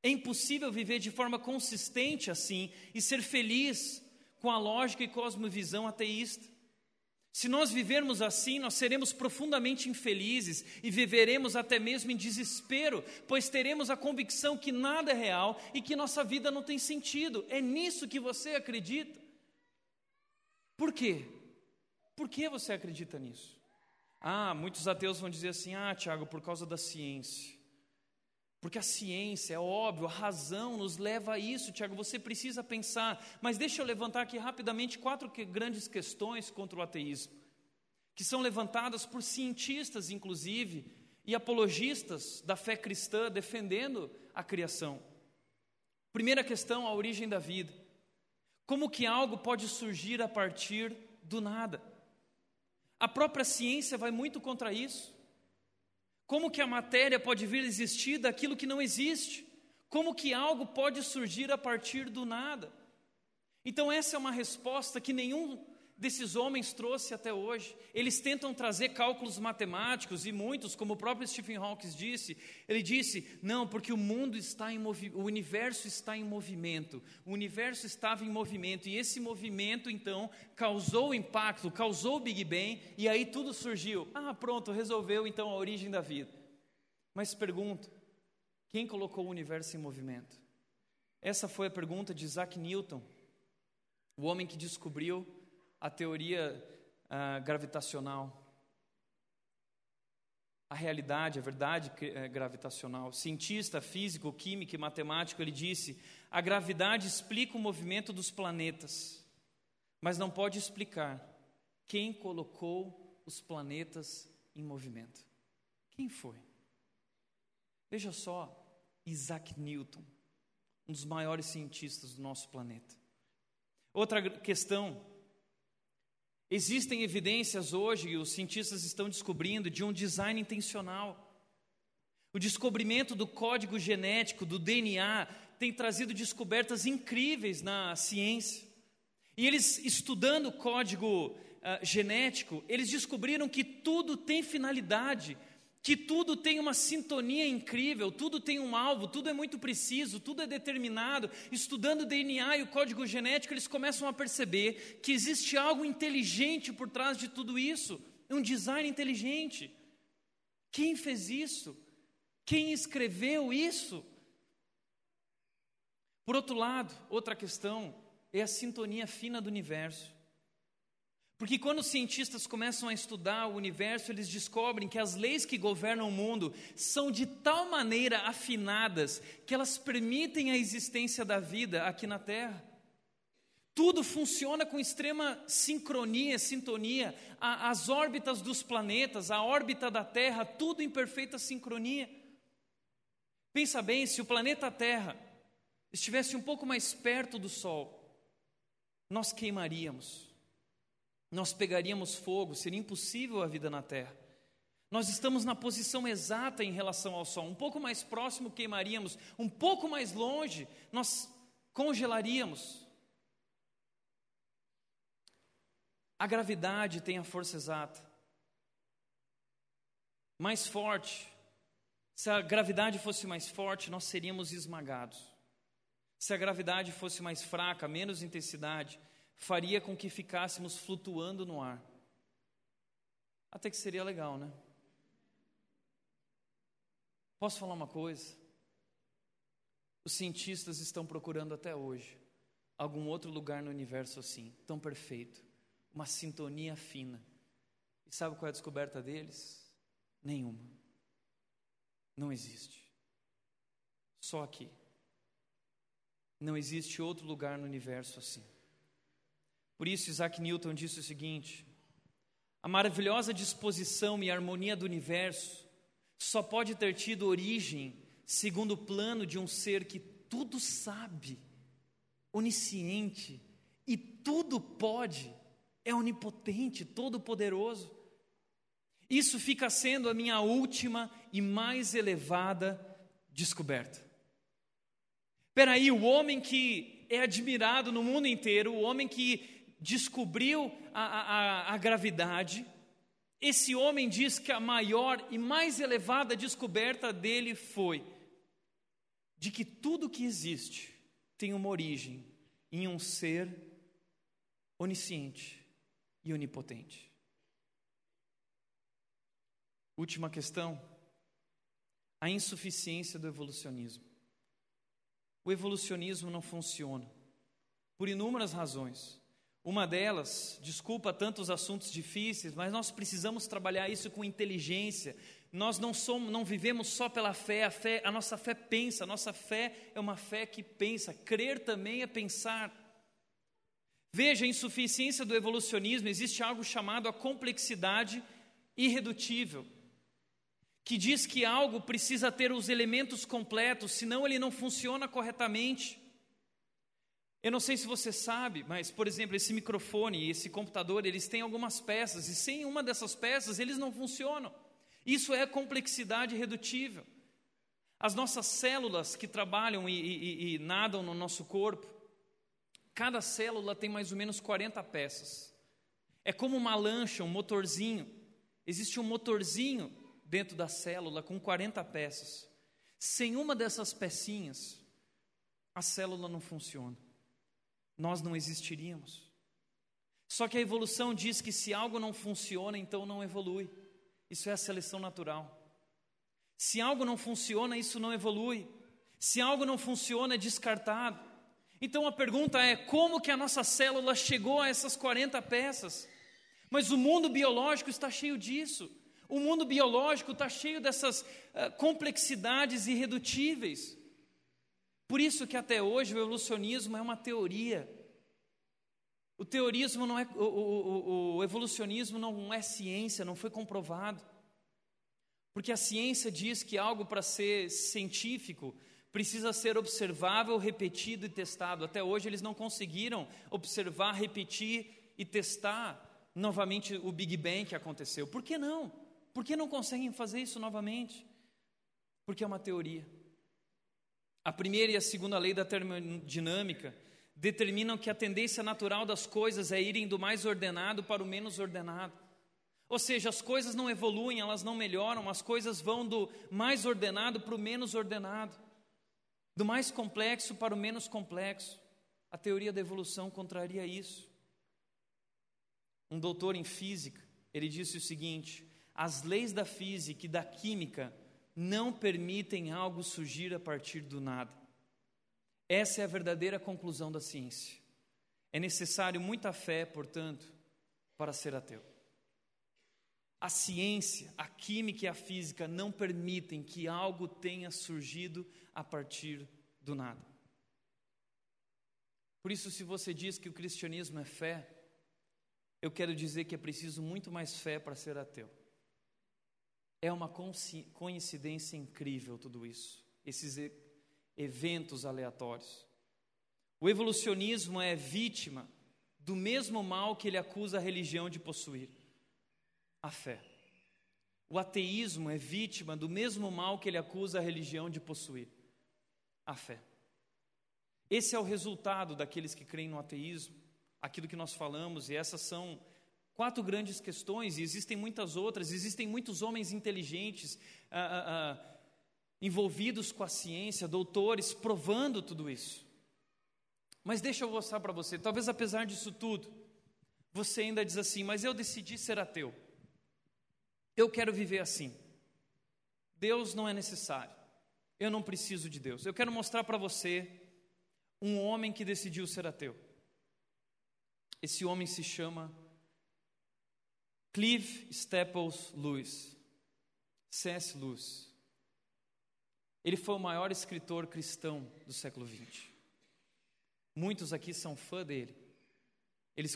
Speaker 1: É impossível viver de forma consistente assim e ser feliz com a lógica e cosmovisão ateísta. Se nós vivermos assim, nós seremos profundamente infelizes e viveremos até mesmo em desespero, pois teremos a convicção que nada é real e que nossa vida não tem sentido. É nisso que você acredita. Por quê? Por que você acredita nisso? Ah, muitos ateus vão dizer assim: ah, Tiago, por causa da ciência. Porque a ciência, é óbvio, a razão nos leva a isso, Tiago. Você precisa pensar. Mas deixa eu levantar aqui rapidamente quatro grandes questões contra o ateísmo, que são levantadas por cientistas, inclusive, e apologistas da fé cristã defendendo a criação. Primeira questão, a origem da vida. Como que algo pode surgir a partir do nada? A própria ciência vai muito contra isso. Como que a matéria pode vir a existir daquilo que não existe? Como que algo pode surgir a partir do nada? Então, essa é uma resposta que nenhum desses homens trouxe até hoje. Eles tentam trazer cálculos matemáticos e muitos, como o próprio Stephen Hawking disse, ele disse: "Não, porque o mundo está em o universo está em movimento. O universo estava em movimento e esse movimento então causou impacto, causou o Big Bang e aí tudo surgiu. Ah, pronto, resolveu então a origem da vida. Mas pergunto, quem colocou o universo em movimento? Essa foi a pergunta de Isaac Newton, o homem que descobriu a teoria uh, gravitacional, a realidade, a verdade eh, gravitacional. Cientista, físico, químico e matemático, ele disse: a gravidade explica o movimento dos planetas, mas não pode explicar quem colocou os planetas em movimento. Quem foi? Veja só, Isaac Newton, um dos maiores cientistas do nosso planeta. Outra questão Existem evidências hoje, e os cientistas estão descobrindo, de um design intencional. O descobrimento do código genético, do DNA, tem trazido descobertas incríveis na ciência. E eles, estudando o código uh, genético, eles descobriram que tudo tem finalidade, que tudo tem uma sintonia incrível, tudo tem um alvo, tudo é muito preciso, tudo é determinado. Estudando o DNA e o código genético, eles começam a perceber que existe algo inteligente por trás de tudo isso, um design inteligente. Quem fez isso? Quem escreveu isso? Por outro lado, outra questão é a sintonia fina do universo. Porque quando os cientistas começam a estudar o universo, eles descobrem que as leis que governam o mundo são de tal maneira afinadas que elas permitem a existência da vida aqui na Terra. Tudo funciona com extrema sincronia, sintonia. as órbitas dos planetas, a órbita da Terra, tudo em perfeita sincronia. Pensa bem, se o planeta Terra estivesse um pouco mais perto do Sol, nós queimaríamos nós pegaríamos fogo, seria impossível a vida na terra. Nós estamos na posição exata em relação ao Sol, um pouco mais próximo queimaríamos, um pouco mais longe nós congelaríamos. A gravidade tem a força exata. Mais forte. Se a gravidade fosse mais forte, nós seríamos esmagados. Se a gravidade fosse mais fraca, menos intensidade, faria com que ficássemos flutuando no ar. Até que seria legal, né? Posso falar uma coisa? Os cientistas estão procurando até hoje algum outro lugar no universo assim, tão perfeito, uma sintonia fina. E sabe qual é a descoberta deles? Nenhuma. Não existe. Só aqui. Não existe outro lugar no universo assim. Por isso, Isaac Newton disse o seguinte: a maravilhosa disposição e harmonia do universo só pode ter tido origem segundo o plano de um ser que tudo sabe, onisciente e tudo pode, é onipotente, todo-poderoso. Isso fica sendo a minha última e mais elevada descoberta. Peraí, o homem que é admirado no mundo inteiro, o homem que descobriu a, a, a gravidade, esse homem diz que a maior e mais elevada descoberta dele foi de que tudo que existe tem uma origem em um ser onisciente e onipotente. Última questão: a insuficiência do evolucionismo. O evolucionismo não funciona por inúmeras razões. Uma delas, desculpa tantos assuntos difíceis, mas nós precisamos trabalhar isso com inteligência. Nós não somos, não vivemos só pela fé, a fé, a nossa fé pensa, a nossa fé é uma fé que pensa. Crer também é pensar. Veja, a insuficiência do evolucionismo, existe algo chamado a complexidade irredutível, que diz que algo precisa ter os elementos completos, senão ele não funciona corretamente. Eu não sei se você sabe, mas, por exemplo, esse microfone e esse computador, eles têm algumas peças, e sem uma dessas peças eles não funcionam. Isso é complexidade redutível. As nossas células que trabalham e, e, e nadam no nosso corpo, cada célula tem mais ou menos 40 peças. É como uma lancha, um motorzinho. Existe um motorzinho dentro da célula com 40 peças. Sem uma dessas pecinhas, a célula não funciona nós não existiríamos. Só que a evolução diz que se algo não funciona, então não evolui. Isso é a seleção natural. Se algo não funciona, isso não evolui. Se algo não funciona, é descartado. Então a pergunta é: como que a nossa célula chegou a essas 40 peças? Mas o mundo biológico está cheio disso. O mundo biológico está cheio dessas uh, complexidades irredutíveis. Por isso que até hoje o evolucionismo é uma teoria. O teorismo não é, o, o, o evolucionismo não é ciência, não foi comprovado. Porque a ciência diz que algo para ser científico precisa ser observável, repetido e testado. Até hoje eles não conseguiram observar, repetir e testar novamente o Big Bang que aconteceu. Por que não? Por que não conseguem fazer isso novamente? Porque é uma teoria. A primeira e a segunda lei da termodinâmica determinam que a tendência natural das coisas é irem do mais ordenado para o menos ordenado. Ou seja, as coisas não evoluem, elas não melhoram, as coisas vão do mais ordenado para o menos ordenado, do mais complexo para o menos complexo. A teoria da evolução contraria isso. Um doutor em física, ele disse o seguinte: as leis da física e da química não permitem algo surgir a partir do nada. Essa é a verdadeira conclusão da ciência. É necessário muita fé, portanto, para ser ateu. A ciência, a química e a física não permitem que algo tenha surgido a partir do nada. Por isso, se você diz que o cristianismo é fé, eu quero dizer que é preciso muito mais fé para ser ateu. É uma coincidência incrível tudo isso, esses eventos aleatórios. O evolucionismo é vítima do mesmo mal que ele acusa a religião de possuir: a fé. O ateísmo é vítima do mesmo mal que ele acusa a religião de possuir: a fé. Esse é o resultado daqueles que creem no ateísmo, aquilo que nós falamos, e essas são Quatro grandes questões, e existem muitas outras, existem muitos homens inteligentes ah, ah, ah, envolvidos com a ciência, doutores, provando tudo isso. Mas deixa eu mostrar para você, talvez apesar disso tudo, você ainda diz assim, mas eu decidi ser ateu. Eu quero viver assim. Deus não é necessário. Eu não preciso de Deus. Eu quero mostrar para você um homem que decidiu ser ateu. Esse homem se chama Clive Staples Lewis, C.S. Lewis. Ele foi o maior escritor cristão do século XX. Muitos aqui são fã dele. Ele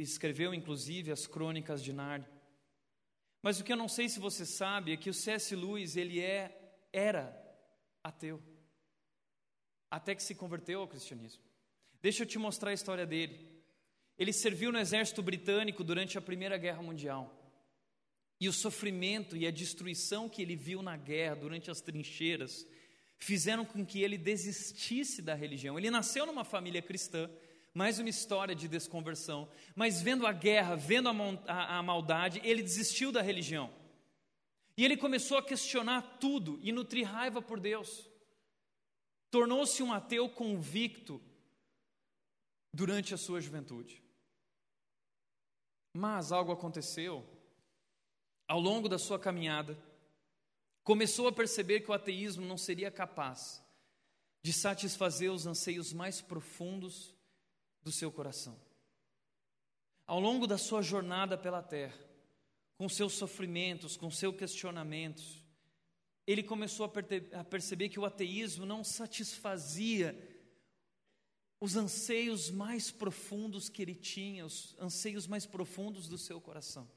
Speaker 1: escreveu inclusive as Crônicas de Nárnia. Mas o que eu não sei se você sabe é que o C.S. Lewis ele é era ateu até que se converteu ao cristianismo. Deixa eu te mostrar a história dele. Ele serviu no exército britânico durante a Primeira Guerra Mundial. E o sofrimento e a destruição que ele viu na guerra, durante as trincheiras, fizeram com que ele desistisse da religião. Ele nasceu numa família cristã, mais uma história de desconversão, mas vendo a guerra, vendo a, a, a maldade, ele desistiu da religião. E ele começou a questionar tudo e nutrir raiva por Deus. Tornou-se um ateu convicto durante a sua juventude. Mas algo aconteceu. Ao longo da sua caminhada, começou a perceber que o ateísmo não seria capaz de satisfazer os anseios mais profundos do seu coração. Ao longo da sua jornada pela terra, com seus sofrimentos, com seus questionamentos, ele começou a perceber que o ateísmo não satisfazia os anseios mais profundos que ele tinha, os anseios mais profundos do seu coração.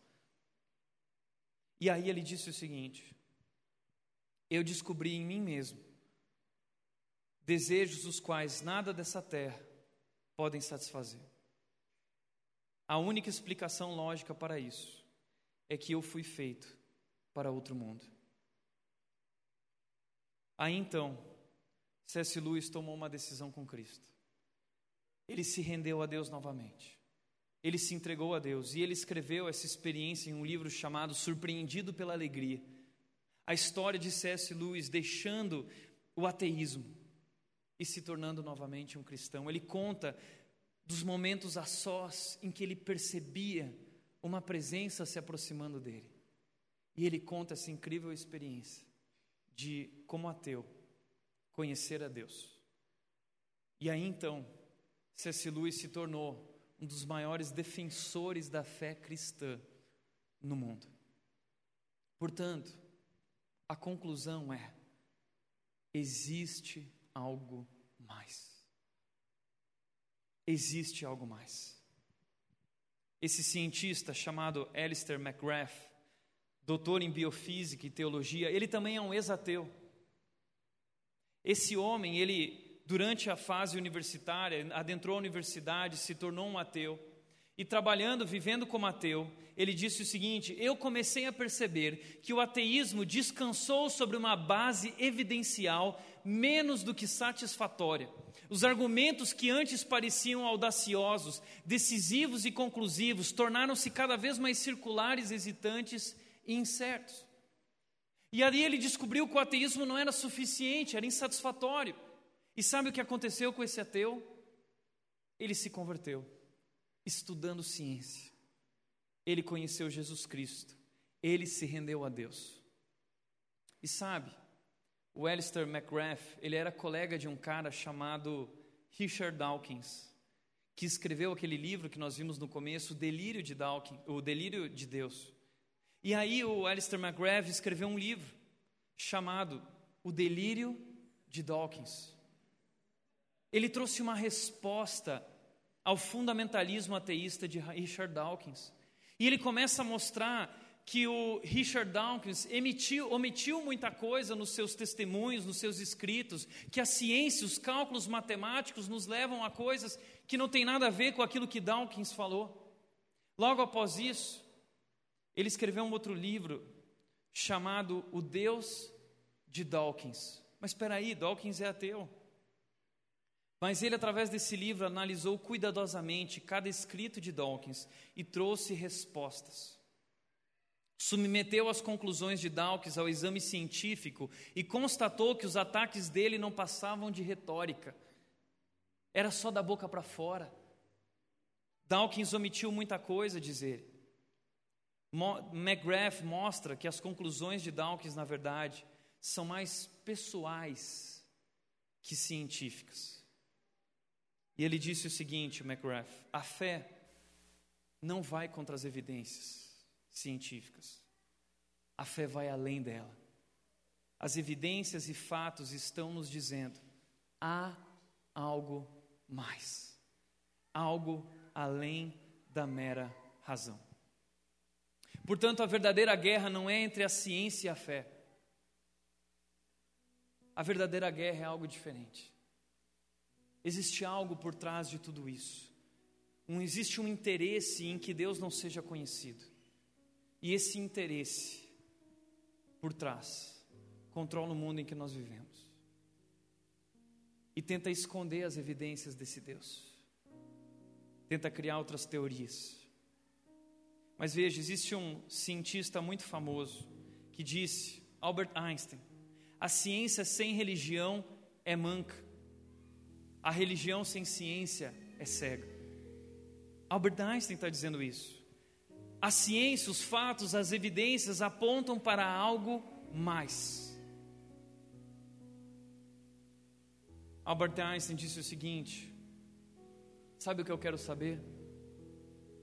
Speaker 1: E aí ele disse o seguinte: Eu descobri em mim mesmo desejos os quais nada dessa terra podem satisfazer. A única explicação lógica para isso é que eu fui feito para outro mundo. Aí então, C.S. Lewis tomou uma decisão com Cristo ele se rendeu a Deus novamente. Ele se entregou a Deus e ele escreveu essa experiência em um livro chamado Surpreendido pela Alegria. A história de C.S. Lewis deixando o ateísmo e se tornando novamente um cristão. Ele conta dos momentos a sós em que ele percebia uma presença se aproximando dele. E ele conta essa incrível experiência de, como ateu, conhecer a Deus. E aí então, C.S. Lewis se tornou um dos maiores defensores da fé cristã no mundo. Portanto, a conclusão é: existe algo mais. Existe algo mais. Esse cientista chamado Alistair McGrath, doutor em biofísica e teologia, ele também é um ex-ateu. Esse homem, ele durante a fase universitária, adentrou a universidade, se tornou um ateu. E trabalhando, vivendo como ateu, ele disse o seguinte: Eu comecei a perceber que o ateísmo descansou sobre uma base evidencial menos do que satisfatória. Os argumentos que antes pareciam audaciosos, decisivos e conclusivos tornaram-se cada vez mais circulares, hesitantes e incertos. E ali ele descobriu que o ateísmo não era suficiente, era insatisfatório. E sabe o que aconteceu com esse ateu? Ele se converteu, estudando ciência. Ele conheceu Jesus Cristo. Ele se rendeu a Deus. E sabe, o Alistair McGrath, ele era colega de um cara chamado Richard Dawkins, que escreveu aquele livro que nós vimos no começo, O Delírio de Dawkins, O Delírio de Deus. E aí o Alistair McGrath escreveu um livro chamado O Delírio de Dawkins ele trouxe uma resposta ao fundamentalismo ateísta de Richard Dawkins. E ele começa a mostrar que o Richard Dawkins emitiu, omitiu muita coisa nos seus testemunhos, nos seus escritos, que a ciência, os cálculos matemáticos nos levam a coisas que não tem nada a ver com aquilo que Dawkins falou. Logo após isso, ele escreveu um outro livro chamado O Deus de Dawkins. Mas espera aí, Dawkins é ateu. Mas ele, através desse livro, analisou cuidadosamente cada escrito de Dawkins e trouxe respostas. Submeteu as conclusões de Dawkins ao exame científico e constatou que os ataques dele não passavam de retórica. Era só da boca para fora. Dawkins omitiu muita coisa, diz ele. McGrath mostra que as conclusões de Dawkins, na verdade, são mais pessoais que científicas. E ele disse o seguinte, McGrath: a fé não vai contra as evidências científicas. A fé vai além dela. As evidências e fatos estão nos dizendo: há algo mais, algo além da mera razão. Portanto, a verdadeira guerra não é entre a ciência e a fé. A verdadeira guerra é algo diferente. Existe algo por trás de tudo isso. Um, existe um interesse em que Deus não seja conhecido. E esse interesse por trás controla o mundo em que nós vivemos. E tenta esconder as evidências desse Deus. Tenta criar outras teorias. Mas veja, existe um cientista muito famoso que disse, Albert Einstein, a ciência sem religião é manca. A religião sem ciência é cega. Albert Einstein está dizendo isso. A ciência, os fatos, as evidências apontam para algo mais. Albert Einstein disse o seguinte: Sabe o que eu quero saber?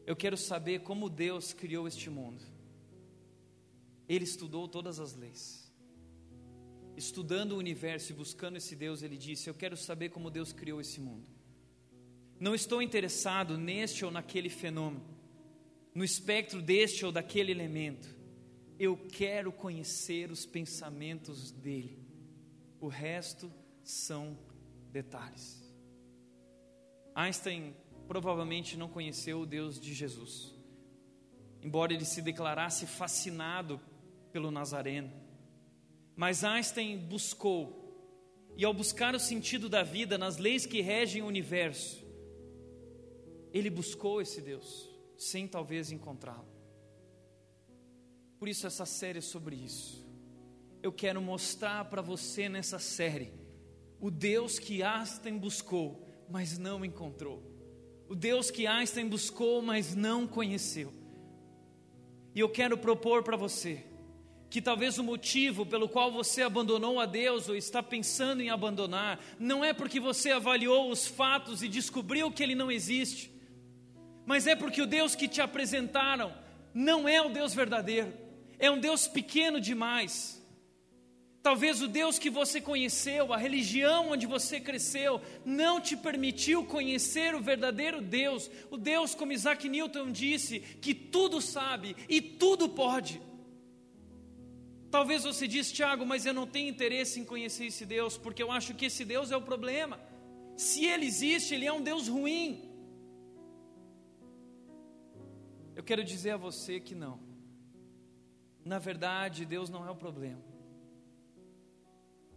Speaker 1: Eu quero saber como Deus criou este mundo. Ele estudou todas as leis. Estudando o universo e buscando esse Deus, ele disse: Eu quero saber como Deus criou esse mundo. Não estou interessado neste ou naquele fenômeno no espectro deste ou daquele elemento. Eu quero conhecer os pensamentos dele. O resto são detalhes. Einstein provavelmente não conheceu o Deus de Jesus, embora ele se declarasse fascinado pelo Nazareno. Mas Einstein buscou, e ao buscar o sentido da vida nas leis que regem o universo, ele buscou esse Deus sem talvez encontrá-lo. Por isso, essa série é sobre isso. Eu quero mostrar para você nessa série o Deus que Einstein buscou, mas não encontrou. O Deus que Einstein buscou, mas não conheceu. E eu quero propor para você que talvez o motivo pelo qual você abandonou a Deus ou está pensando em abandonar não é porque você avaliou os fatos e descobriu que ele não existe, mas é porque o Deus que te apresentaram não é o Deus verdadeiro, é um Deus pequeno demais. Talvez o Deus que você conheceu, a religião onde você cresceu, não te permitiu conhecer o verdadeiro Deus, o Deus, como Isaac Newton disse, que tudo sabe e tudo pode. Talvez você diz, Tiago, mas eu não tenho interesse em conhecer esse Deus, porque eu acho que esse Deus é o problema. Se ele existe, ele é um Deus ruim. Eu quero dizer a você que não. Na verdade, Deus não é o problema.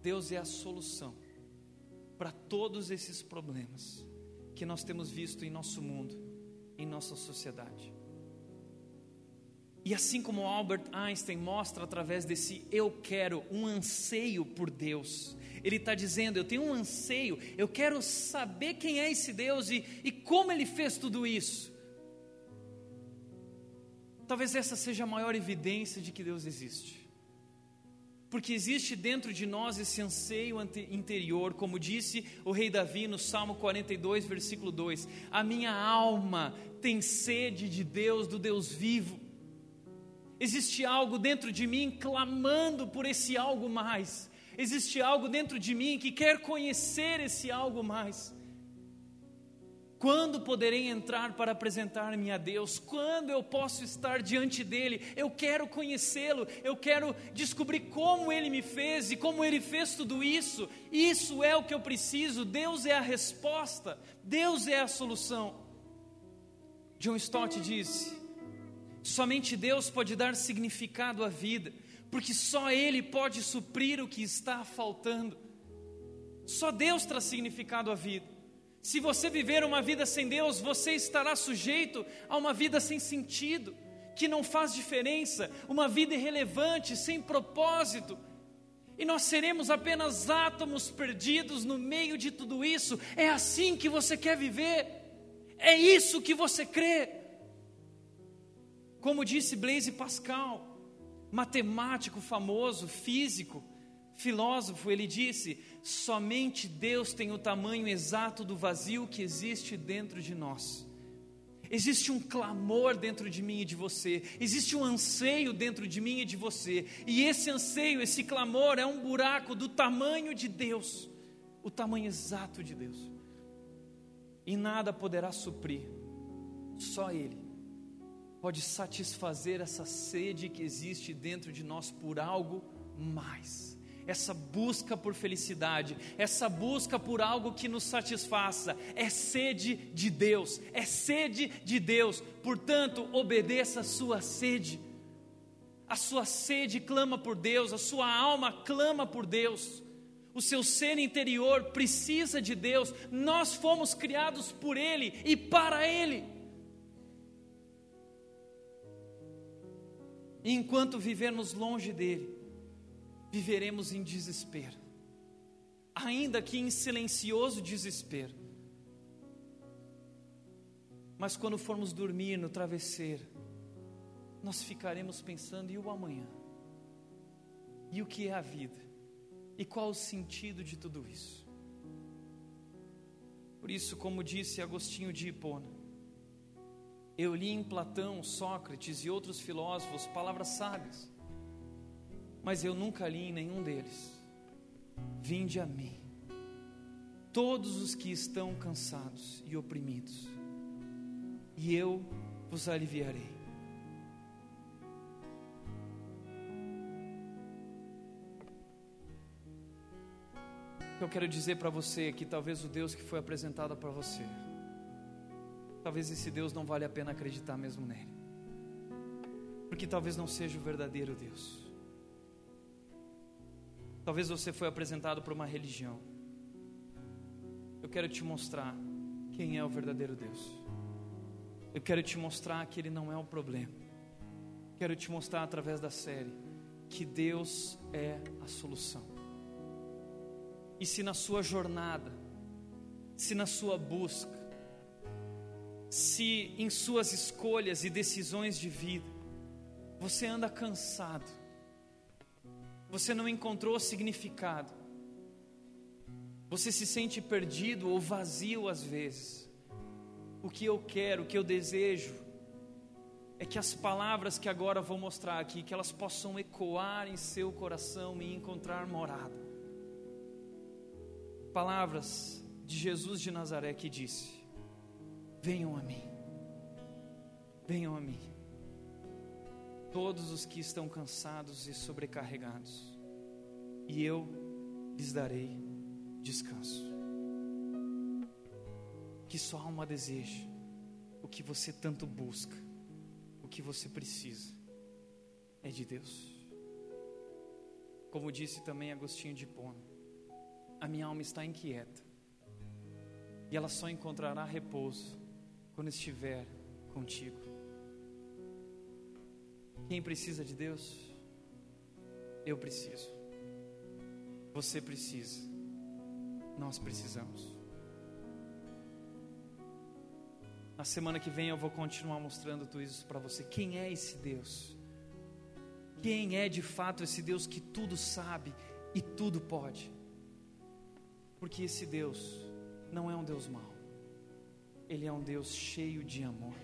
Speaker 1: Deus é a solução para todos esses problemas que nós temos visto em nosso mundo, em nossa sociedade. E assim como Albert Einstein mostra através desse eu quero, um anseio por Deus, ele está dizendo: eu tenho um anseio, eu quero saber quem é esse Deus e, e como ele fez tudo isso. Talvez essa seja a maior evidência de que Deus existe. Porque existe dentro de nós esse anseio interior, como disse o rei Davi no Salmo 42, versículo 2: A minha alma tem sede de Deus, do Deus vivo. Existe algo dentro de mim clamando por esse algo mais. Existe algo dentro de mim que quer conhecer esse algo mais. Quando poderei entrar para apresentar-me a Deus? Quando eu posso estar diante dele? Eu quero conhecê-lo, eu quero descobrir como ele me fez e como ele fez tudo isso. Isso é o que eu preciso. Deus é a resposta, Deus é a solução. John Stott disse: somente Deus pode dar significado à vida, porque só Ele pode suprir o que está faltando. Só Deus traz significado à vida. Se você viver uma vida sem Deus, você estará sujeito a uma vida sem sentido, que não faz diferença, uma vida irrelevante, sem propósito. E nós seremos apenas átomos perdidos no meio de tudo isso. É assim que você quer viver? É isso que você crê? Como disse Blaise Pascal, matemático famoso, físico, filósofo, ele disse: somente Deus tem o tamanho exato do vazio que existe dentro de nós. Existe um clamor dentro de mim e de você, existe um anseio dentro de mim e de você, e esse anseio, esse clamor é um buraco do tamanho de Deus, o tamanho exato de Deus, e nada poderá suprir, só Ele pode satisfazer essa sede que existe dentro de nós por algo mais essa busca por felicidade, essa busca por algo que nos satisfaça, é sede de Deus, é sede de Deus, portanto, obedeça a sua sede. A sua sede clama por Deus, a sua alma clama por Deus, o seu ser interior precisa de Deus, nós fomos criados por Ele e para Ele. E enquanto vivermos longe dEle, viveremos em desespero, ainda que em silencioso desespero. Mas quando formos dormir no travesseiro, nós ficaremos pensando: e o amanhã? E o que é a vida? E qual o sentido de tudo isso? Por isso, como disse Agostinho de Hipona, eu li em Platão, Sócrates e outros filósofos palavras sábias mas eu nunca li em nenhum deles. Vinde a mim, todos os que estão cansados e oprimidos, e eu vos aliviarei. Eu quero dizer para você que talvez o Deus que foi apresentado para você, talvez esse Deus não vale a pena acreditar mesmo nele, porque talvez não seja o verdadeiro Deus. Talvez você foi apresentado por uma religião. Eu quero te mostrar quem é o verdadeiro Deus. Eu quero te mostrar que Ele não é o problema. Quero te mostrar através da série que Deus é a solução. E se na sua jornada, se na sua busca, se em suas escolhas e decisões de vida, você anda cansado, você não encontrou significado, você se sente perdido ou vazio às vezes. O que eu quero, o que eu desejo, é que as palavras que agora vou mostrar aqui, que elas possam ecoar em seu coração e encontrar morada. Palavras de Jesus de Nazaré que disse: Venham a mim, venham a mim todos os que estão cansados e sobrecarregados, e eu lhes darei descanso. Que sua alma deseje o que você tanto busca, o que você precisa, é de Deus. Como disse também Agostinho de Pona, a minha alma está inquieta, e ela só encontrará repouso quando estiver contigo. Quem precisa de Deus? Eu preciso. Você precisa. Nós precisamos. Na semana que vem eu vou continuar mostrando tudo isso para você. Quem é esse Deus? Quem é de fato esse Deus que tudo sabe e tudo pode? Porque esse Deus não é um Deus mau. Ele é um Deus cheio de amor.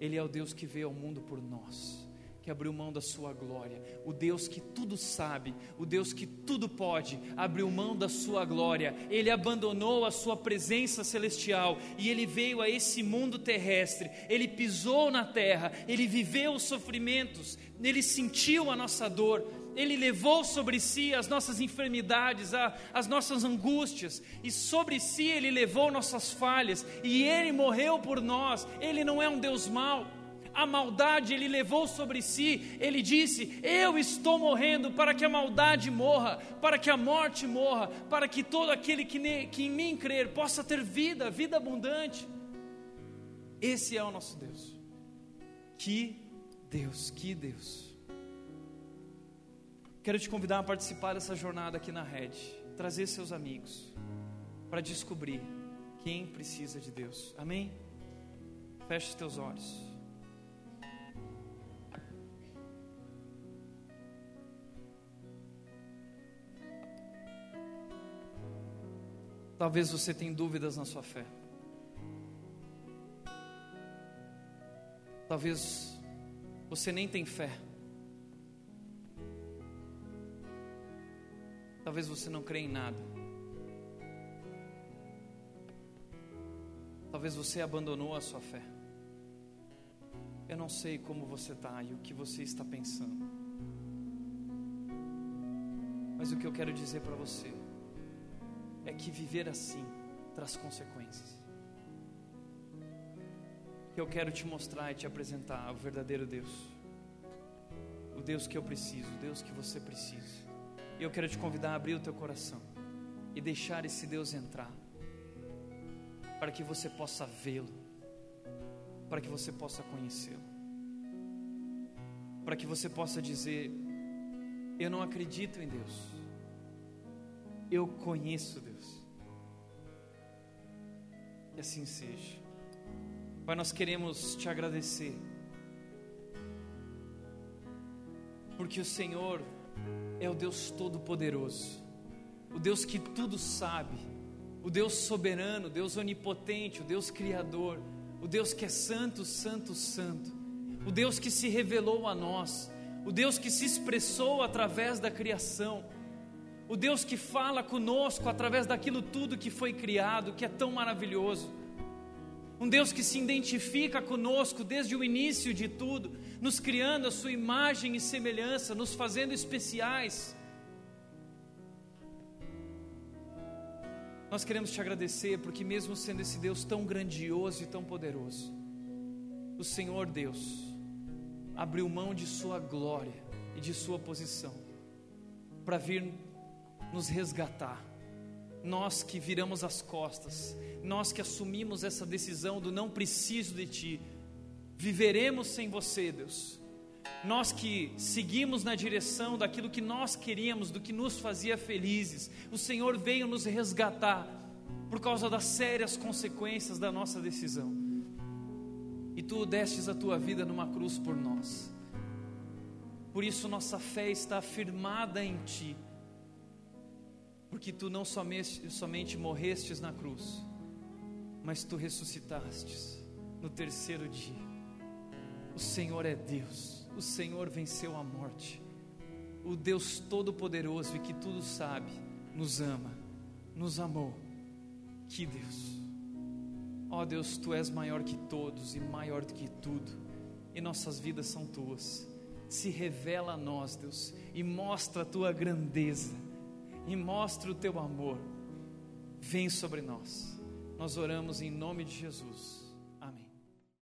Speaker 1: Ele é o Deus que veio ao mundo por nós, que abriu mão da sua glória. O Deus que tudo sabe, o Deus que tudo pode, abriu mão da sua glória. Ele abandonou a sua presença celestial e ele veio a esse mundo terrestre. Ele pisou na terra, ele viveu os sofrimentos, ele sentiu a nossa dor, ele levou sobre si as nossas enfermidades, as nossas angústias, e sobre si Ele levou nossas falhas, e Ele morreu por nós. Ele não é um Deus mau. A maldade ele levou sobre si, ele disse: Eu estou morrendo para que a maldade morra, para que a morte morra, para que todo aquele que, ne, que em mim crer possa ter vida, vida abundante. Esse é o nosso Deus. Que Deus, que Deus. Quero te convidar a participar dessa jornada aqui na rede, trazer seus amigos para descobrir quem precisa de Deus. Amém? Feche os teus olhos. Talvez você tenha dúvidas na sua fé. Talvez você nem tenha fé. Talvez você não crê em nada. Talvez você abandonou a sua fé. Eu não sei como você está e o que você está pensando. Mas o que eu quero dizer para você é que viver assim traz consequências. Eu quero te mostrar e te apresentar o verdadeiro Deus. O Deus que eu preciso, o Deus que você precisa. Eu quero te convidar a abrir o teu coração e deixar esse Deus entrar, para que você possa vê-lo, para que você possa conhecê-lo, para que você possa dizer: Eu não acredito em Deus, eu conheço Deus. Que assim seja. Pai, nós queremos te agradecer, porque o Senhor é o Deus Todo-Poderoso, o Deus que tudo sabe, o Deus soberano, o Deus onipotente, o Deus Criador, o Deus que é santo, santo, santo, o Deus que se revelou a nós, o Deus que se expressou através da criação, o Deus que fala conosco através daquilo tudo que foi criado, que é tão maravilhoso. Um Deus que se identifica conosco desde o início de tudo, nos criando a sua imagem e semelhança, nos fazendo especiais. Nós queremos te agradecer porque, mesmo sendo esse Deus tão grandioso e tão poderoso, o Senhor Deus abriu mão de Sua glória e de Sua posição para vir nos resgatar. Nós que viramos as costas, nós que assumimos essa decisão do não preciso de Ti, viveremos sem você, Deus. Nós que seguimos na direção daquilo que nós queríamos, do que nos fazia felizes, o Senhor veio nos resgatar por causa das sérias consequências da nossa decisão. E tu destes a tua vida numa cruz por nós. Por isso nossa fé está firmada em ti. Porque tu não somente, morrestes na cruz, mas tu ressuscitastes no terceiro dia. O Senhor é Deus, o Senhor venceu a morte. O Deus Todo-Poderoso e que tudo sabe, nos ama, nos amou. Que Deus, ó oh Deus, tu és maior que todos e maior do que tudo, e nossas vidas são tuas. Se revela a nós, Deus, e mostra a tua grandeza, e mostra o teu amor. Vem sobre nós. Nós oramos em nome de Jesus.